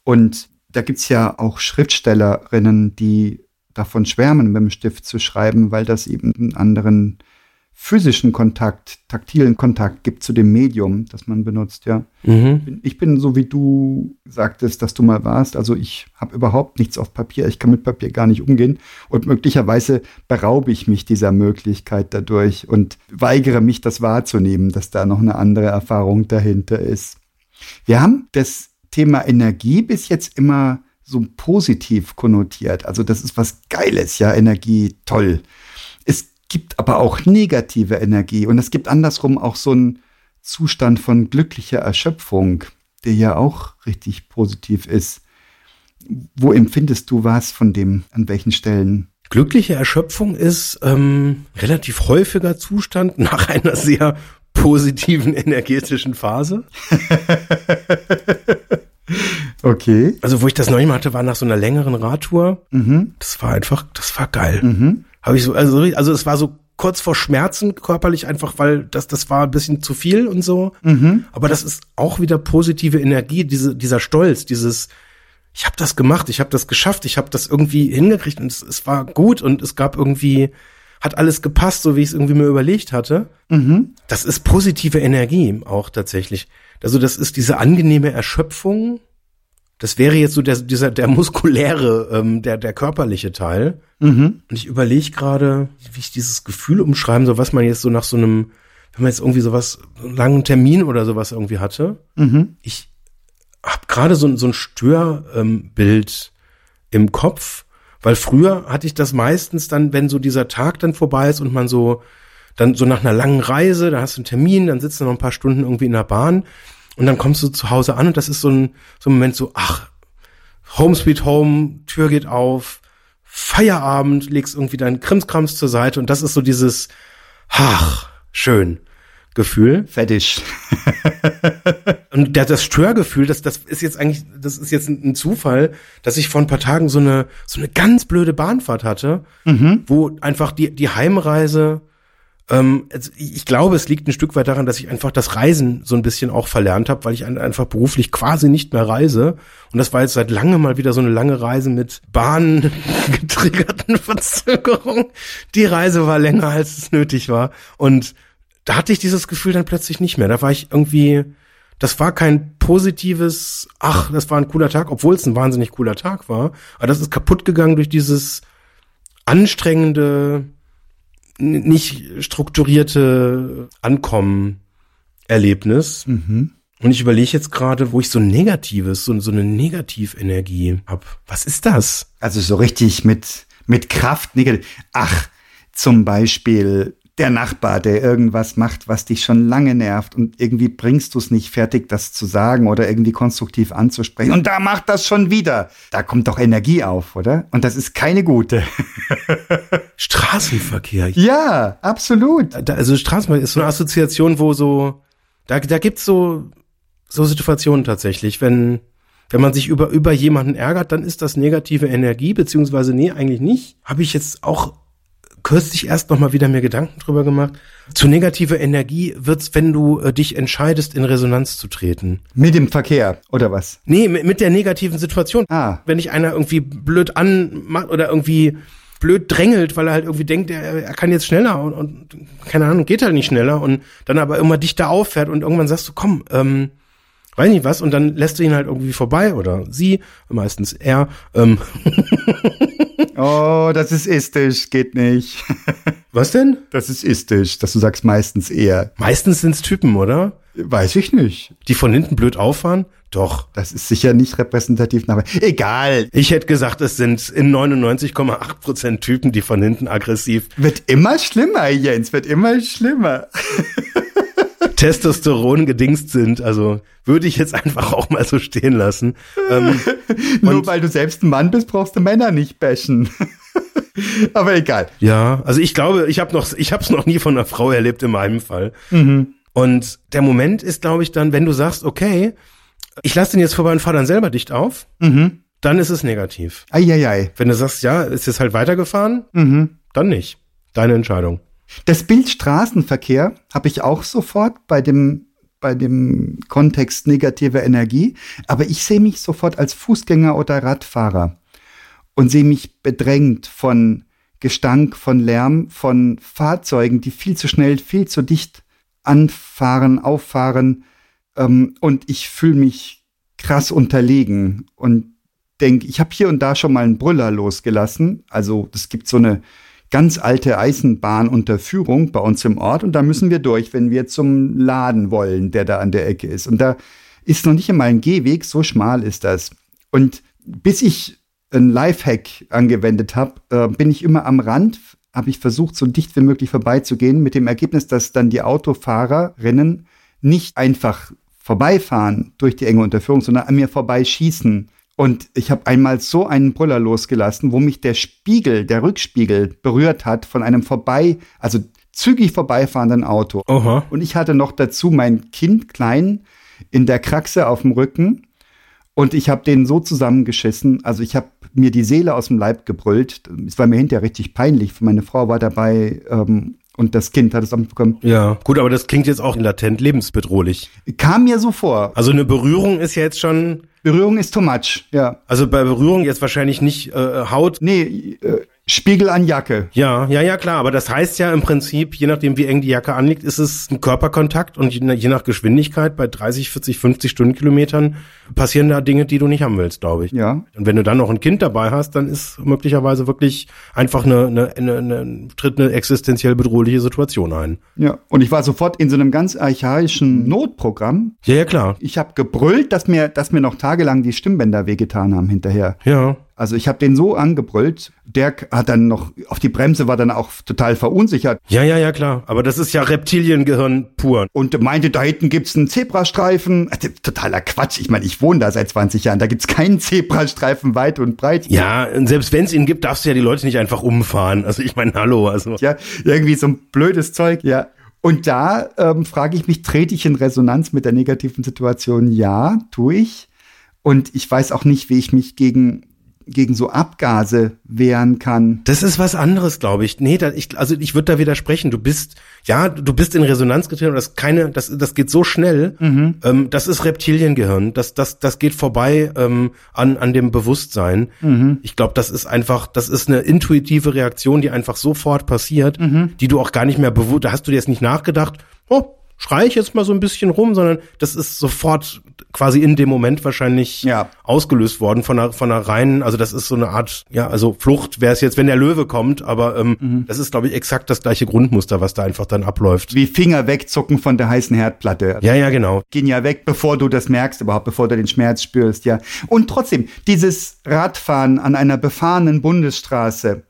Und da gibt's ja auch Schriftstellerinnen, die davon schwärmen, mit dem Stift zu schreiben, weil das eben einen anderen physischen Kontakt, taktilen Kontakt gibt zu dem Medium, das man benutzt, ja. Mhm. Ich bin so wie du sagtest, dass du mal warst. Also ich habe überhaupt nichts auf Papier. Ich kann mit Papier gar nicht umgehen. Und möglicherweise beraube ich mich dieser Möglichkeit dadurch und weigere mich, das wahrzunehmen, dass da noch eine andere Erfahrung dahinter ist. Wir haben das Thema Energie bis jetzt immer so positiv konnotiert. Also das ist was Geiles, ja, Energie, toll. Es gibt aber auch negative Energie und es gibt andersrum auch so einen Zustand von glücklicher Erschöpfung, der ja auch richtig positiv ist. Wo empfindest du was von dem, an welchen Stellen? Glückliche Erschöpfung ist ähm, relativ häufiger Zustand nach einer sehr positiven (laughs) energetischen Phase. (laughs) Okay. Also wo ich das neulich mal hatte, war nach so einer längeren Radtour. Mhm. Das war einfach, das war geil. Mhm. Habe ich so, also, also es war so kurz vor Schmerzen körperlich einfach, weil das, das war ein bisschen zu viel und so. Mhm. Aber das ist auch wieder positive Energie, diese, dieser Stolz, dieses, ich habe das gemacht, ich habe das geschafft, ich habe das irgendwie hingekriegt und es, es war gut und es gab irgendwie, hat alles gepasst, so wie ich es irgendwie mir überlegt hatte. Mhm. Das ist positive Energie auch tatsächlich. Also das ist diese angenehme Erschöpfung. Das wäre jetzt so der, dieser, der muskuläre, ähm, der, der körperliche Teil. Mhm. Und ich überlege gerade, wie ich dieses Gefühl umschreiben soll, was man jetzt so nach so einem, wenn man jetzt irgendwie sowas, so einen langen Termin oder sowas irgendwie hatte. Mhm. Ich habe gerade so, ein- so ein Störbild ähm, im Kopf, weil früher hatte ich das meistens dann, wenn so dieser Tag dann vorbei ist und man so, dann so nach einer langen Reise, da hast du einen Termin, dann sitzt du noch ein paar Stunden irgendwie in der Bahn und dann kommst du zu Hause an und das ist so ein, so ein Moment so, ach, Home Sweet Home, Tür geht auf, Feierabend, legst irgendwie deinen Krimskrams zur Seite und das ist so dieses, ach, schön Gefühl. Fetisch. (laughs) Und der, das Störgefühl, das, das ist jetzt eigentlich, das ist jetzt ein, Zufall, dass ich vor ein paar Tagen so eine, so eine ganz blöde Bahnfahrt hatte, wo einfach die, die Heimreise Ähm, also ich glaube, es liegt ein Stück weit daran, dass ich einfach das Reisen so ein bisschen auch verlernt habe, weil ich einfach beruflich quasi nicht mehr reise. Und das war jetzt seit langem mal wieder so eine lange Reise mit Bahn (laughs) getriggerten Verzögerungen. Die Reise war länger, als es nötig war. Und da hatte ich dieses Gefühl dann plötzlich nicht mehr. Da war ich irgendwie, das war kein positives, ach, das war ein cooler Tag, obwohl es ein wahnsinnig cooler Tag war. Aber das ist kaputt gegangen durch dieses anstrengende, nicht strukturierte Ankommen-Erlebnis. Mhm. Und ich überlege jetzt gerade, wo ich so Negatives, so, so eine Negativenergie hab. Was ist das? Also so richtig mit, mit Kraft negativ. Ach, zum Beispiel der Nachbar, der irgendwas macht, was dich schon lange nervt und irgendwie bringst du es nicht fertig, das zu sagen oder irgendwie konstruktiv anzusprechen. Und da macht das schon wieder. Da kommt doch Energie auf, oder? Und das ist keine gute. (laughs) Straßenverkehr. ja, absolut. Also Straßenverkehr ist so eine Assoziation, wo so, da, da gibt's so, so Situationen tatsächlich, wenn, wenn man sich über, über jemanden ärgert, dann ist das negative Energie, beziehungsweise nee, eigentlich nicht. Habe ich jetzt auch kürzlich erst noch mal wieder mir Gedanken drüber gemacht. Zu negativer Energie wird's, wenn du äh, dich entscheidest, in Resonanz zu treten. Mit dem Verkehr, oder was? Nee, mit, mit der negativen Situation. Ah. Wenn dich einer irgendwie blöd anmacht oder irgendwie blöd drängelt, weil er halt irgendwie denkt, er, er kann jetzt schneller und, und keine Ahnung, geht halt nicht schneller und dann aber immer dichter auffährt und irgendwann sagst du, komm, ähm, weiß nicht was, und dann lässt du ihn halt irgendwie vorbei oder sie, meistens er, ähm, (laughs) Oh, das ist istisch, geht nicht. (laughs) was denn? Das ist istisch, dass du sagst meistens eher. Meistens sind's Typen, oder? Weiß ich nicht. Die von hinten blöd auffahren? Doch. Das ist sicher nicht repräsentativ nach. Egal. Ich hätte gesagt, es sind in 99,8 Prozent Typen, die von hinten aggressiv Wird immer schlimmer, Jens, wird immer schlimmer. (laughs) Testosteron gedingst sind. Also würde ich jetzt einfach auch mal so stehen lassen. Ähm, (laughs) Nur weil du selbst ein Mann bist, brauchst du Männer nicht bashen. (laughs) Aber egal. ja, also ich glaube, ich habe noch, ich habe es noch nie von einer Frau erlebt in meinem Fall. Mhm. Und der Moment ist, glaube ich, dann, wenn du sagst, okay, ich lasse den jetzt vorbei und fahr dann selber dicht auf, Mhm. dann ist es negativ. Eieiei. Wenn du sagst, ja, ist jetzt halt weitergefahren, Mhm. dann nicht. Deine Entscheidung. Das Bild Straßenverkehr habe ich auch sofort bei dem, bei dem Kontext negativer Energie. Aber ich sehe mich sofort als Fußgänger oder Radfahrer und sehe mich bedrängt von Gestank, von Lärm, von Fahrzeugen, die viel zu schnell, viel zu dicht anfahren, auffahren. Ähm, und ich fühle mich krass unterlegen und denke, ich habe hier und da schon mal einen Brüller losgelassen. Also es gibt so eine ganz alte Eisenbahnunterführung bei uns im Ort und da müssen wir durch, wenn wir zum Laden wollen, der da an der Ecke ist. Und da ist noch nicht einmal ein Gehweg, so schmal ist das. Und bis ich ein Lifehack angewendet habe, äh, bin ich immer am Rand, habe ich versucht, so dicht wie möglich vorbeizugehen, mit dem Ergebnis, dass dann die Autofahrerinnen nicht einfach vorbeifahren durch die enge Unterführung, sondern an mir vorbeischießen. Und ich habe einmal so einen Brüller losgelassen, wo mich der Spiegel, der Rückspiegel berührt hat von einem vorbei, also zügig vorbeifahrenden Auto. Oha. Und ich hatte noch dazu mein Kind klein in der Kraxe auf dem Rücken. Und ich habe den so zusammengeschissen. Also ich habe mir die Seele aus dem Leib gebrüllt. Es war mir hinterher richtig peinlich. Meine Frau war dabei ähm, und das Kind hat es auch mitbekommen. Ja, gut, aber das klingt jetzt auch latent lebensbedrohlich. Kam mir so vor. Also eine Berührung ist ja jetzt schon, Berührung ist too much. Ja. also bei Berührung jetzt wahrscheinlich nicht äh, Haut. Nee, äh, Spiegel an Jacke. Ja, ja, ja, klar. Aber das heißt ja im Prinzip, je nachdem, wie eng die Jacke anliegt, ist es ein Körperkontakt und je nach, Geschwindigkeit bei 30, 40, 50 Stundenkilometern passieren da Dinge, die du nicht haben willst, glaube ich. Ja. Und wenn du dann noch ein Kind dabei hast, dann ist möglicherweise wirklich einfach eine, eine, eine, eine tritt eine existenziell bedrohliche Situation ein. Ja. Und ich war sofort in so einem ganz archaischen Notprogramm. Ja, ja, klar. Ich habe gebrüllt, dass mir, dass mir noch tagelang die Stimmbänder wehgetan haben hinterher. Ja. Also ich habe den so angebrüllt. Der hat dann noch auf die Bremse war dann auch total verunsichert Ja, ja, ja, klar. Aber das ist ja Reptiliengehirn pur. und meinte, da hinten gibt's einen Zebrastreifen. Also, totaler Quatsch. Ich meine, ich wohne da seit 20 Jahren. Da gibt's keinen Zebrastreifen weit und breit. Ja, selbst wenn es ihn gibt, darfst du ja die Leute nicht einfach umfahren. Also ich meine, hallo, also. Ja, irgendwie so ein blödes Zeug. Ja. Und da ähm, frage ich mich, trete ich in Resonanz mit der negativen Situation? Ja, tue ich. Und ich weiß auch nicht, wie ich mich gegen gegen so Abgase wehren kann. Das ist was anderes, glaube ich. Nee, da, ich, also ich würde da widersprechen. Du bist, ja, du bist in Resonanz getreten, das keine, das, das geht so schnell. Mhm. Ähm, das ist Reptiliengehirn. Das, das, das geht vorbei ähm, an, an dem Bewusstsein. Mhm. Ich glaube, das ist einfach, das ist eine intuitive Reaktion, die einfach sofort passiert, Mhm. die du auch gar nicht mehr bewusst, da hast du dir jetzt nicht nachgedacht, oh, schrei ich jetzt mal so ein bisschen rum, sondern das ist sofort quasi in dem Moment wahrscheinlich Ja. ausgelöst worden von einer, von einer reinen, also das ist so eine Art, ja, also Flucht wäre es jetzt, wenn der Löwe kommt, aber ähm, Mhm. das ist, glaube ich, exakt das gleiche Grundmuster, was da einfach dann abläuft. Wie Finger wegzucken von der heißen Herdplatte. Ja, ja, genau. Gehen ja weg, bevor du das merkst, überhaupt, bevor du den Schmerz spürst, ja. Und trotzdem, dieses Radfahren an einer befahrenen Bundesstraße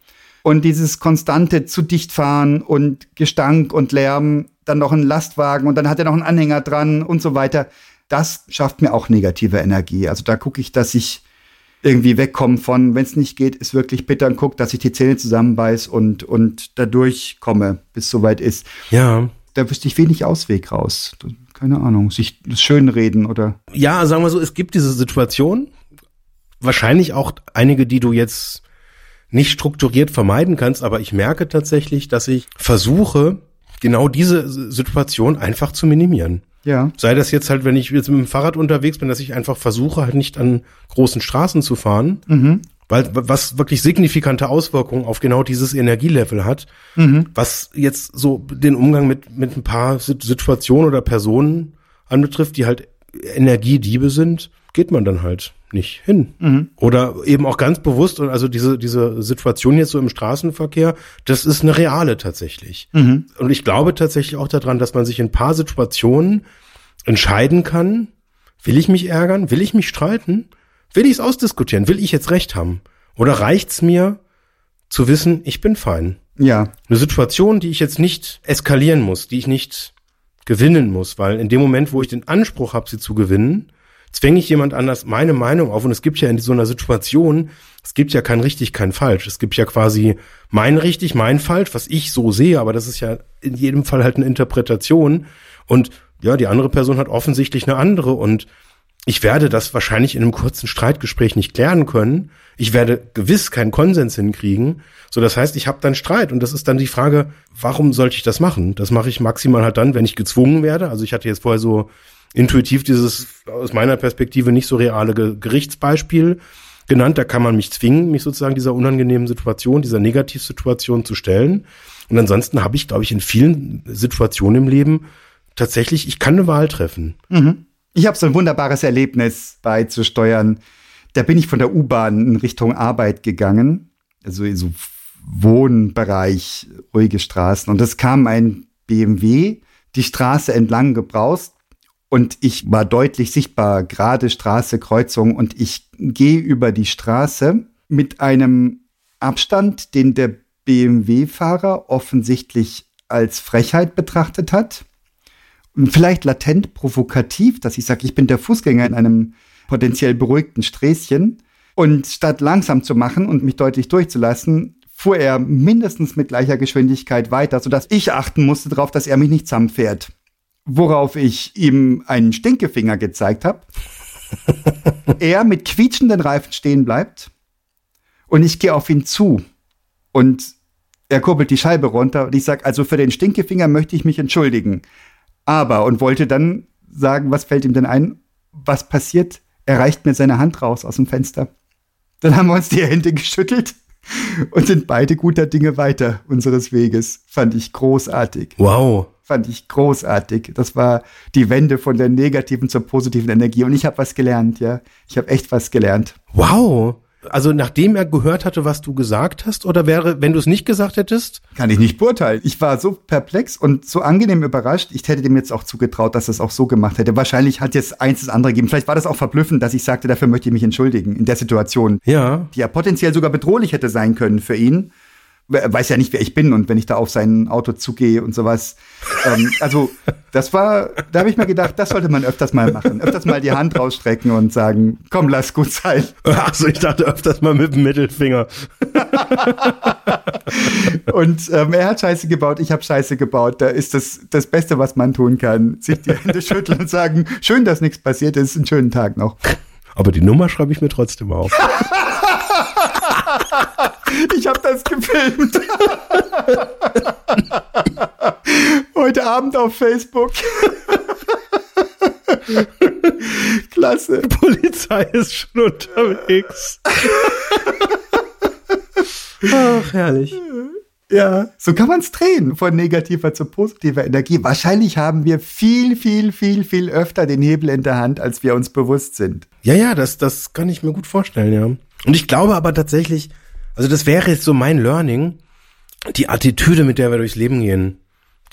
und dieses konstante zu dicht fahren und Gestank und Lärm, dann noch ein Lastwagen und dann hat er noch einen Anhänger dran und so weiter, das schafft mir auch negative Energie. Also da gucke ich, dass ich irgendwie wegkomme von, wenn es nicht geht, ist wirklich bitter und guck, dass ich die Zähne zusammenbeiß und, und da durchkomme, bis es soweit ist. Ja. Da wüsste ich wenig Ausweg raus. Keine Ahnung, sich das schönreden oder. Ja, sagen wir so, es gibt diese Situation, wahrscheinlich auch einige, die du jetzt nicht strukturiert vermeiden kannst, aber ich merke tatsächlich, dass ich versuche, genau diese Situation einfach zu minimieren. Ja. Sei das jetzt halt, wenn ich jetzt mit dem Fahrrad unterwegs bin, dass ich einfach versuche, halt nicht an großen Straßen zu fahren, Mhm. weil was wirklich signifikante Auswirkungen auf genau dieses Energielevel hat, Mhm. was jetzt so den Umgang mit, mit ein paar Sit- Situationen oder Personen anbetrifft, die halt Energiediebe sind, geht man dann halt nicht hin. Mhm. Oder eben auch ganz bewusst, und also diese, diese Situation jetzt so im Straßenverkehr, das ist eine reale tatsächlich. Mhm. Und ich glaube tatsächlich auch daran, dass man sich in ein paar Situationen entscheiden kann, will ich mich ärgern, will ich mich streiten, will ich es ausdiskutieren, will ich jetzt recht haben? Oder reicht's mir zu wissen, ich bin fein? Ja. Eine Situation, die ich jetzt nicht eskalieren muss, die ich nicht gewinnen muss, weil in dem Moment, wo ich den Anspruch habe, sie zu gewinnen, zwänge ich jemand anders meine Meinung auf. Und es gibt ja in so einer Situation, es gibt ja kein richtig, kein falsch. Es gibt ja quasi mein richtig, mein falsch, was ich so sehe, aber das ist ja in jedem Fall halt eine Interpretation. Und ja, die andere Person hat offensichtlich eine andere und ich werde das wahrscheinlich in einem kurzen Streitgespräch nicht klären können. Ich werde gewiss keinen Konsens hinkriegen. So, das heißt, ich habe dann Streit und das ist dann die Frage, warum sollte ich das machen? Das mache ich maximal halt dann, wenn ich gezwungen werde. Also ich hatte jetzt vorher so intuitiv dieses aus meiner Perspektive nicht so reale Ge Gerichtsbeispiel genannt. Da kann man mich zwingen, mich sozusagen dieser unangenehmen Situation, dieser Negativsituation zu stellen. Und ansonsten habe ich, glaube ich, in vielen Situationen im Leben tatsächlich, ich kann eine Wahl treffen. Mhm. Ich habe so ein wunderbares Erlebnis beizusteuern. Da bin ich von der U-Bahn in Richtung Arbeit gegangen, also in so Wohnbereich, ruhige Straßen. Und es kam ein BMW die Straße entlang gebraust und ich war deutlich sichtbar, gerade Straße, Kreuzung und ich gehe über die Straße mit einem Abstand, den der BMW-Fahrer offensichtlich als Frechheit betrachtet hat vielleicht latent provokativ, dass ich sage, ich bin der Fußgänger in einem potenziell beruhigten Sträßchen. Und statt langsam zu machen und mich deutlich durchzulassen, fuhr er mindestens mit gleicher Geschwindigkeit weiter, sodass ich achten musste darauf, dass er mich nicht zusammenfährt. Worauf ich ihm einen Stinkefinger gezeigt habe. (laughs) er mit quietschenden Reifen stehen bleibt und ich gehe auf ihn zu und er kurbelt die Scheibe runter und ich sage, also für den Stinkefinger möchte ich mich entschuldigen. Aber und wollte dann sagen, was fällt ihm denn ein? Was passiert? Er reicht mir seine Hand raus aus dem Fenster. Dann haben wir uns die Hände geschüttelt und sind beide guter Dinge weiter unseres Weges. Fand ich großartig. Wow. Fand ich großartig. Das war die Wende von der negativen zur positiven Energie. Und ich habe was gelernt, ja. Ich habe echt was gelernt. Wow. Also nachdem er gehört hatte, was du gesagt hast, oder wäre, wenn du es nicht gesagt hättest? Kann ich nicht beurteilen. Ich war so perplex und so angenehm überrascht. Ich hätte dem jetzt auch zugetraut, dass er es auch so gemacht hätte. Wahrscheinlich hat jetzt eins das andere gegeben. Vielleicht war das auch verblüffend, dass ich sagte, dafür möchte ich mich entschuldigen in der Situation, Ja. die ja potenziell sogar bedrohlich hätte sein können für ihn. Er weiß ja nicht, wer ich bin und wenn ich da auf sein Auto zugehe und sowas. ähm, also, das war, da habe ich mir gedacht, das sollte man öfters mal machen. Öfters mal die Hand rausstrecken und sagen, komm, lass gut sein. Achso, ich dachte öfters mal mit dem Mittelfinger. Und ähm, er hat Scheiße gebaut, ich habe Scheiße gebaut. Da ist das das Beste, was man tun kann. Sich die Hände schütteln und sagen, schön, dass nichts passiert ist, einen schönen Tag noch. Aber die Nummer schreibe ich mir trotzdem auf. (laughs) Ich habe das gefilmt. Heute Abend auf Facebook. Klasse. Die Polizei ist schon unterwegs. Ach, herrlich. Ja, so kann man es drehen, von negativer zu positiver Energie. Wahrscheinlich haben wir viel, viel, viel, viel öfter den Hebel in der Hand, als wir uns bewusst sind. Ja, ja, das, das kann ich mir gut vorstellen, ja. Und ich glaube aber tatsächlich, also das wäre jetzt so mein Learning, die Attitüde, mit der wir durchs Leben gehen,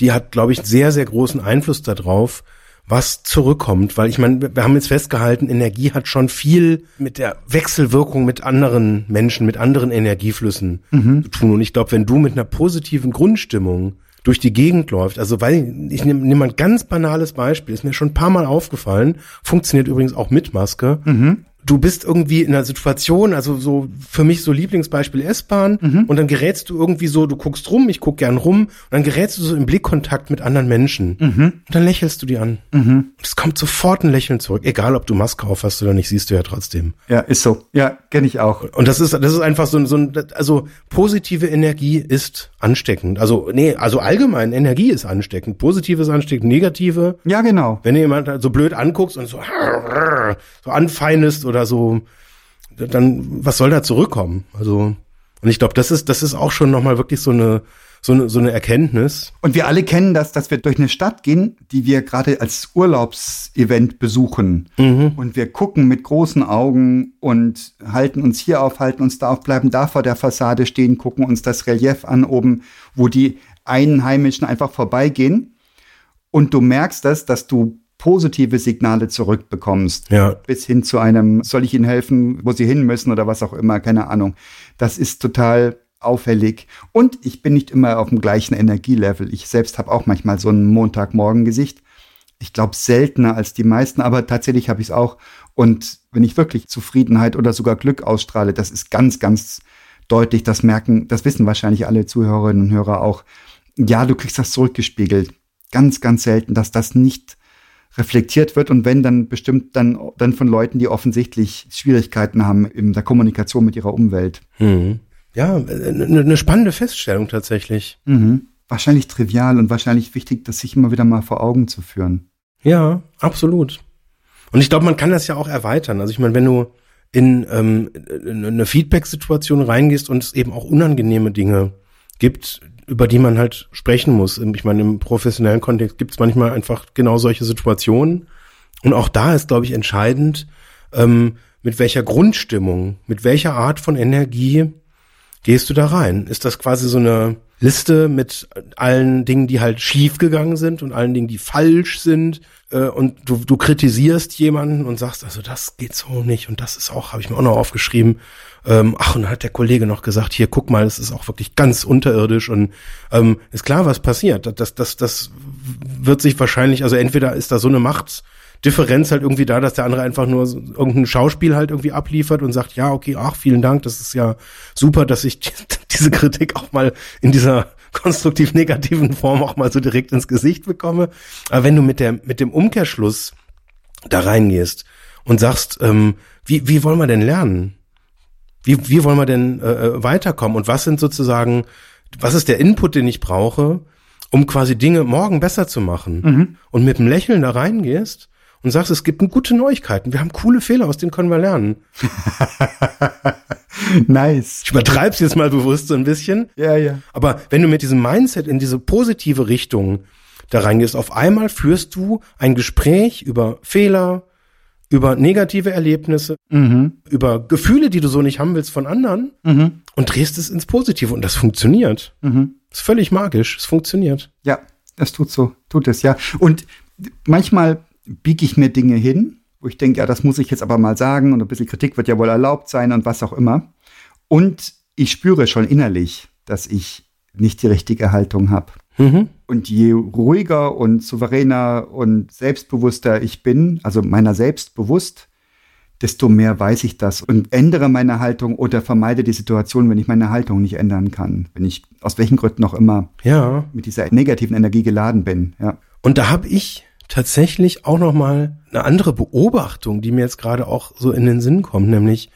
die hat, glaube ich, sehr, sehr großen Einfluss darauf, was zurückkommt, weil ich meine, wir haben jetzt festgehalten, Energie hat schon viel mit der Wechselwirkung mit anderen Menschen, mit anderen Energieflüssen Mhm. zu tun. Und ich glaube, wenn du mit einer positiven Grundstimmung durch die Gegend läuft, also weil ich nehme nehm mal ein ganz banales Beispiel, ist mir schon ein paar Mal aufgefallen, funktioniert übrigens auch mit Maske. Mhm. Du bist irgendwie in einer Situation, also so für mich so Lieblingsbeispiel S-Bahn Mhm. und dann gerätst du irgendwie so, du guckst rum, ich guck gern rum und dann gerätst du so in Blickkontakt mit anderen Menschen Mhm. und dann lächelst du die an. Und es kommt sofort ein Lächeln zurück, egal ob du Maske auf hast oder nicht, siehst du ja trotzdem. Ja, ist so. Ja, kenne ich auch. Und das ist, das ist einfach so ein, so ein, also positive Energie ist ansteckend. Also, nee, also allgemein Energie ist ansteckend. Positive ist ansteckend, negative. Ja, genau. Wenn du jemand so blöd anguckst und so, (laughs) so anfeindest oder so, dann, was soll da zurückkommen? Also, und ich glaube, das ist, das ist auch schon nochmal wirklich so eine, so eine, so eine Erkenntnis. Und wir alle kennen das, dass wir durch eine Stadt gehen, die wir gerade als Urlaubsevent besuchen. Und wir gucken mit großen Augen und halten uns hier auf, halten uns da auf, bleiben da vor der Fassade stehen, gucken uns das Relief an oben, wo die Einheimischen einfach vorbeigehen. Und du merkst das, dass du positive Signale zurückbekommst. Ja. Bis hin zu einem, soll ich Ihnen helfen, wo Sie hin müssen oder was auch immer, keine Ahnung. Das ist total auffällig. Und ich bin nicht immer auf dem gleichen Energielevel. Ich selbst habe auch manchmal so ein Montagmorgengesicht. Ich glaube seltener als die meisten, aber tatsächlich habe ich es auch. Und wenn ich wirklich Zufriedenheit oder sogar Glück ausstrahle, das ist ganz, ganz deutlich. Das merken, das wissen wahrscheinlich alle Zuhörerinnen und Hörer auch. Ja, du kriegst das zurückgespiegelt. Ganz, ganz selten, dass das nicht reflektiert wird und wenn dann bestimmt dann, dann von Leuten, die offensichtlich Schwierigkeiten haben in der Kommunikation mit ihrer Umwelt. Mhm. Ja, eine, eine spannende Feststellung tatsächlich. Mhm. Wahrscheinlich trivial und wahrscheinlich wichtig, das sich immer wieder mal vor Augen zu führen. Ja, absolut. Und ich glaube, man kann das ja auch erweitern. Also ich meine, wenn du in ähm, in eine Feedback-Situation reingehst und es eben auch unangenehme Dinge gibt, über die man halt sprechen muss. Ich meine, im professionellen Kontext gibt es manchmal einfach genau solche Situationen. Und auch da ist, glaube ich, entscheidend, ähm, mit welcher Grundstimmung, mit welcher Art von Energie gehst du da rein? Ist das quasi so eine Liste mit allen Dingen, die halt schief gegangen sind und allen Dingen, die falsch sind? Äh, und du, du kritisierst jemanden und sagst, also das geht so nicht und das ist auch, habe ich mir auch noch aufgeschrieben. Ähm, ach, und dann hat der Kollege noch gesagt, hier, guck mal, das ist auch wirklich ganz unterirdisch und ähm, ist klar, was passiert. Das, das, das wird sich wahrscheinlich, also entweder ist da so eine Macht, Differenz halt irgendwie da, dass der andere einfach nur irgendein Schauspiel halt irgendwie abliefert und sagt, ja, okay, ach, vielen Dank, das ist ja super, dass ich (laughs) diese Kritik auch mal in dieser konstruktiv negativen Form auch mal so direkt ins Gesicht bekomme. Aber wenn du mit der, mit dem Umkehrschluss da reingehst und sagst, ähm, wie, wie wollen wir denn lernen? Wie, wie wollen wir denn äh, weiterkommen? Und was sind sozusagen, was ist der Input, den ich brauche, um quasi Dinge morgen besser zu machen? Und mit einem Lächeln da reingehst und sagst, es gibt gute Neuigkeiten. Wir haben coole Fehler, aus denen können wir lernen. (laughs) Nice. Ich übertreib's jetzt mal bewusst so ein bisschen. Ja, ja. Aber wenn du mit diesem Mindset in diese positive Richtung da reingehst, auf einmal führst du ein Gespräch über Fehler, über negative Erlebnisse, Mhm. über Gefühle, die du so nicht haben willst von anderen Mhm. und drehst es ins Positive. Und das funktioniert. Mhm. ist völlig magisch. Es funktioniert. Ja, das tut so, tut es, ja. Und manchmal biege ich mir Dinge hin, wo ich denke, ja, das muss ich jetzt aber mal sagen und ein bisschen Kritik wird ja wohl erlaubt sein und was auch immer. Und ich spüre schon innerlich, dass ich nicht die richtige Haltung habe. Mhm. Und je ruhiger und souveräner und selbstbewusster ich bin, also meiner selbst bewusst, desto mehr weiß ich das und ändere meine Haltung oder vermeide die Situation, wenn ich meine Haltung nicht ändern kann. Wenn ich aus welchen Gründen auch immer Ja. mit dieser negativen Energie geladen bin. Ja. Und da habe ich tatsächlich auch noch mal eine andere Beobachtung, die mir jetzt gerade auch so in den Sinn kommt, nämlich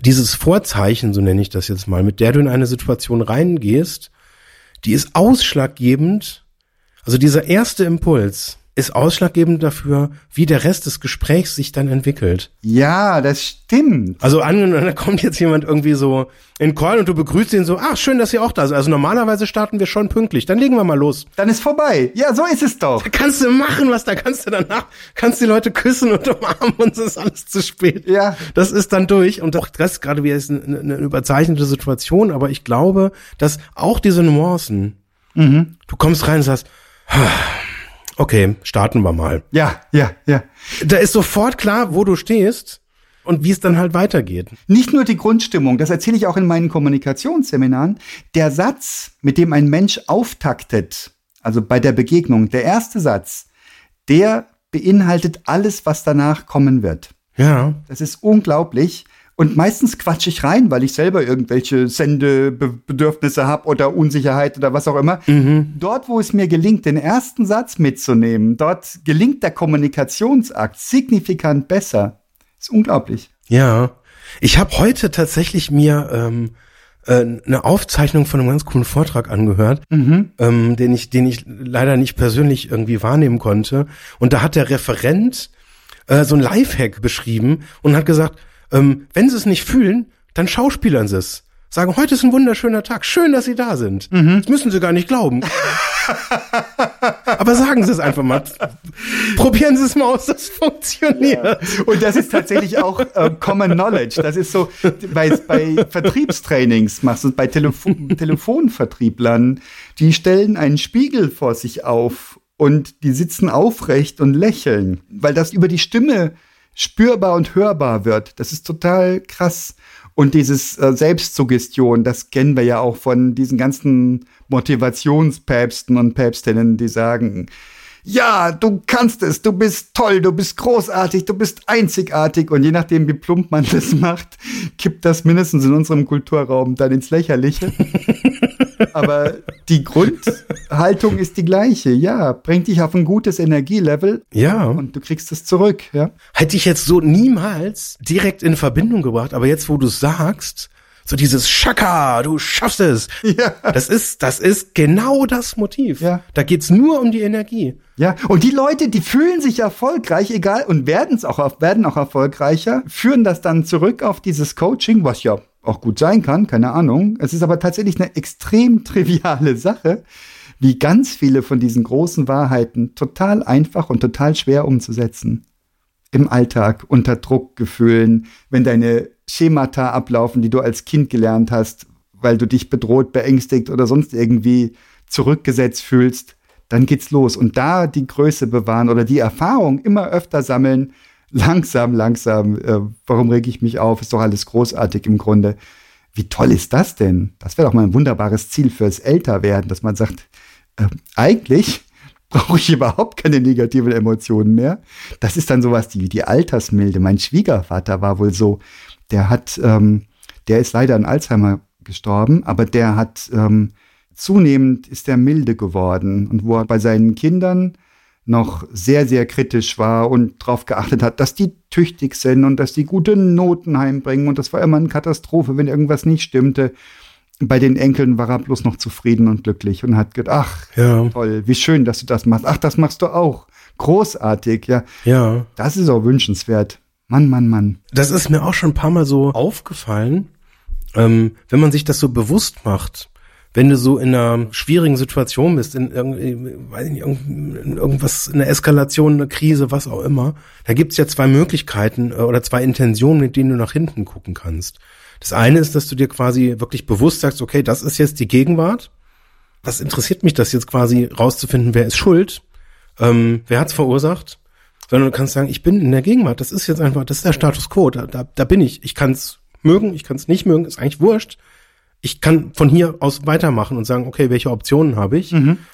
dieses Vorzeichen, so nenne ich das jetzt mal, mit der du in eine Situation reingehst, die ist ausschlaggebend. Also dieser erste Impuls ist ausschlaggebend dafür, wie der Rest des Gesprächs sich dann entwickelt. Ja, das stimmt. Also angenommen, da kommt jetzt jemand irgendwie so in Call und du begrüßt ihn so, ach, schön, dass ihr auch da seid. Also normalerweise starten wir schon pünktlich. Dann legen wir mal los. Dann ist vorbei. Ja, so ist es doch. Da kannst du machen, was da kannst du danach, kannst die Leute küssen und umarmen und es ist alles zu spät. Ja. Das ist dann durch und auch das gerade wieder ist eine, eine überzeichnete Situation, aber ich glaube, dass auch diese Nuancen, Mhm. du kommst rein und sagst, okay, starten wir mal. Ja, ja, ja. Da ist sofort klar, wo du stehst und wie es dann halt weitergeht. Nicht nur die Grundstimmung, das erzähle ich auch in meinen Kommunikationsseminaren. Der Satz, mit dem ein Mensch auftaktet, also bei der Begegnung, der erste Satz, der beinhaltet alles, was danach kommen wird. Ja. Das ist unglaublich. Und meistens quatsch ich rein, weil ich selber irgendwelche Sendebedürfnisse habe oder Unsicherheit oder was auch immer. Dort, wo es mir gelingt, den ersten Satz mitzunehmen, dort gelingt der Kommunikationsakt signifikant besser. Ist unglaublich. Ja. Ich habe heute tatsächlich mir ähm, äh, eine Aufzeichnung von einem ganz coolen Vortrag angehört, ähm, den ich, den ich leider nicht persönlich irgendwie wahrnehmen konnte. Und da hat der Referent äh, so ein Lifehack beschrieben und hat gesagt, ähm, wenn sie es nicht fühlen, dann schauspielern sie es. Sagen, heute ist ein wunderschöner Tag. Schön, dass Sie da sind. Das müssen Sie gar nicht glauben. Aber sagen Sie es einfach mal. Probieren Sie es mal aus, das funktioniert. Und das ist tatsächlich auch äh, Common Knowledge. Das ist so, bei, bei Vertriebstrainings machst du es bei Telefon Telefonvertrieblern, die stellen einen Spiegel vor sich auf und die sitzen aufrecht und lächeln, weil das über die Stimme spürbar und hörbar wird. Das ist total krass. Und dieses äh, Selbstsuggestion, das kennen wir ja auch von diesen ganzen Motivationspäpsten und Päpstinnen, die sagen, ja, du kannst es, du bist toll, du bist großartig, du bist einzigartig. Und je nachdem, wie plump man (laughs) das macht, kippt das mindestens in unserem Kulturraum dann ins Lächerliche. (laughs) Aber die Grundhaltung ist die gleiche. Ja, bringt dich auf ein gutes Energielevel Ja. und du kriegst es zurück. Ja. Hätte ich jetzt so niemals direkt in Verbindung gebracht, aber jetzt, wo du sagst, so dieses Schaka, du schaffst es. Ja. Das ist, das ist genau das Motiv. Ja. Da geht's nur um die Energie. Ja, und die Leute, die fühlen sich erfolgreich, egal, und werden es auch, werden auch erfolgreicher, führen das dann zurück auf dieses Coaching, was ja auch gut sein kann, keine Ahnung. Es ist aber tatsächlich eine extrem (laughs) triviale Sache, wie ganz viele von diesen großen Wahrheiten total einfach und total schwer umzusetzen. Im Alltag, unter Druckgefühlen, wenn deine Schemata ablaufen, die du als Kind gelernt hast, weil du dich bedroht, beängstigt oder sonst irgendwie zurückgesetzt fühlst, dann geht's los. Und da die Größe bewahren oder die Erfahrung immer öfter sammeln, langsam, langsam, äh, warum reg ich mich auf? Ist doch alles großartig im Grunde. Wie toll ist das denn? Das wäre doch mal ein wunderbares Ziel fürs Älterwerden, dass man sagt, äh, eigentlich (laughs) brauche ich überhaupt keine negativen Emotionen mehr. Das ist dann sowas wie die Altersmilde. Mein Schwiegervater war wohl so, der hat, ähm, der ist leider an Alzheimer gestorben, aber der hat ähm, zunehmend ist er milde geworden und wo er bei seinen Kindern noch sehr, sehr kritisch war und darauf geachtet hat, dass die tüchtig sind und dass die gute Noten heimbringen. Und das war immer eine Katastrophe, wenn irgendwas nicht stimmte. Bei den Enkeln war er bloß noch zufrieden und glücklich und hat gedacht, ach, Ja. toll, wie schön, dass du das machst. Ach, das machst du auch. Großartig, ja. Ja. Das ist auch wünschenswert. Mann, Mann, Mann. Das ist mir auch schon ein paar Mal so aufgefallen, ähm, wenn man sich das so bewusst macht. Wenn du so in einer schwierigen Situation bist, in, irgendwie, weiß ich nicht, irgendwas, in einer Eskalation, eine Krise, was auch immer, da gibt's ja zwei Möglichkeiten äh, oder zwei Intentionen, mit denen du nach hinten gucken kannst. Das eine ist, dass du dir quasi wirklich bewusst sagst, okay, das ist jetzt die Gegenwart. Was interessiert mich das jetzt quasi rauszufinden, wer ist schuld? Ähm, wer hat's verursacht? Sondern du kannst sagen, ich bin in der Gegenwart. Das ist jetzt einfach, das ist der Status quo. Da, da, da bin ich. Ich kann's mögen, ich kann's nicht mögen, ist eigentlich wurscht. Ich kann von hier aus weitermachen und sagen, okay, welche Optionen habe ich?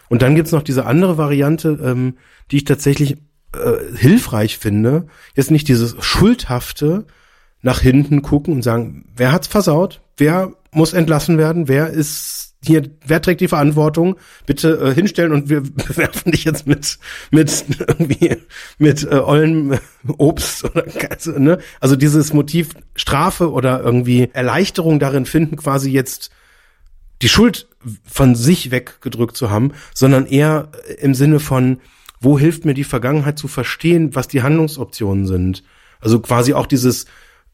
Und dann gibt's noch diese andere Variante, ähm, die ich tatsächlich äh, hilfreich finde. Jetzt nicht dieses schuldhafte nach hinten gucken und sagen, wer hat's versaut? Wer muss entlassen werden? Wer ist hier, wer trägt die Verantwortung? Bitte äh, hinstellen und wir (laughs) bewerfen dich jetzt mit mit irgendwie mit äh, ollen Obst oder also, ne? Also dieses Motiv Strafe oder irgendwie Erleichterung darin finden, quasi jetzt die Schuld von sich weggedrückt zu haben, sondern eher im Sinne von, wo hilft mir die Vergangenheit zu verstehen, was die Handlungsoptionen sind. Also quasi auch dieses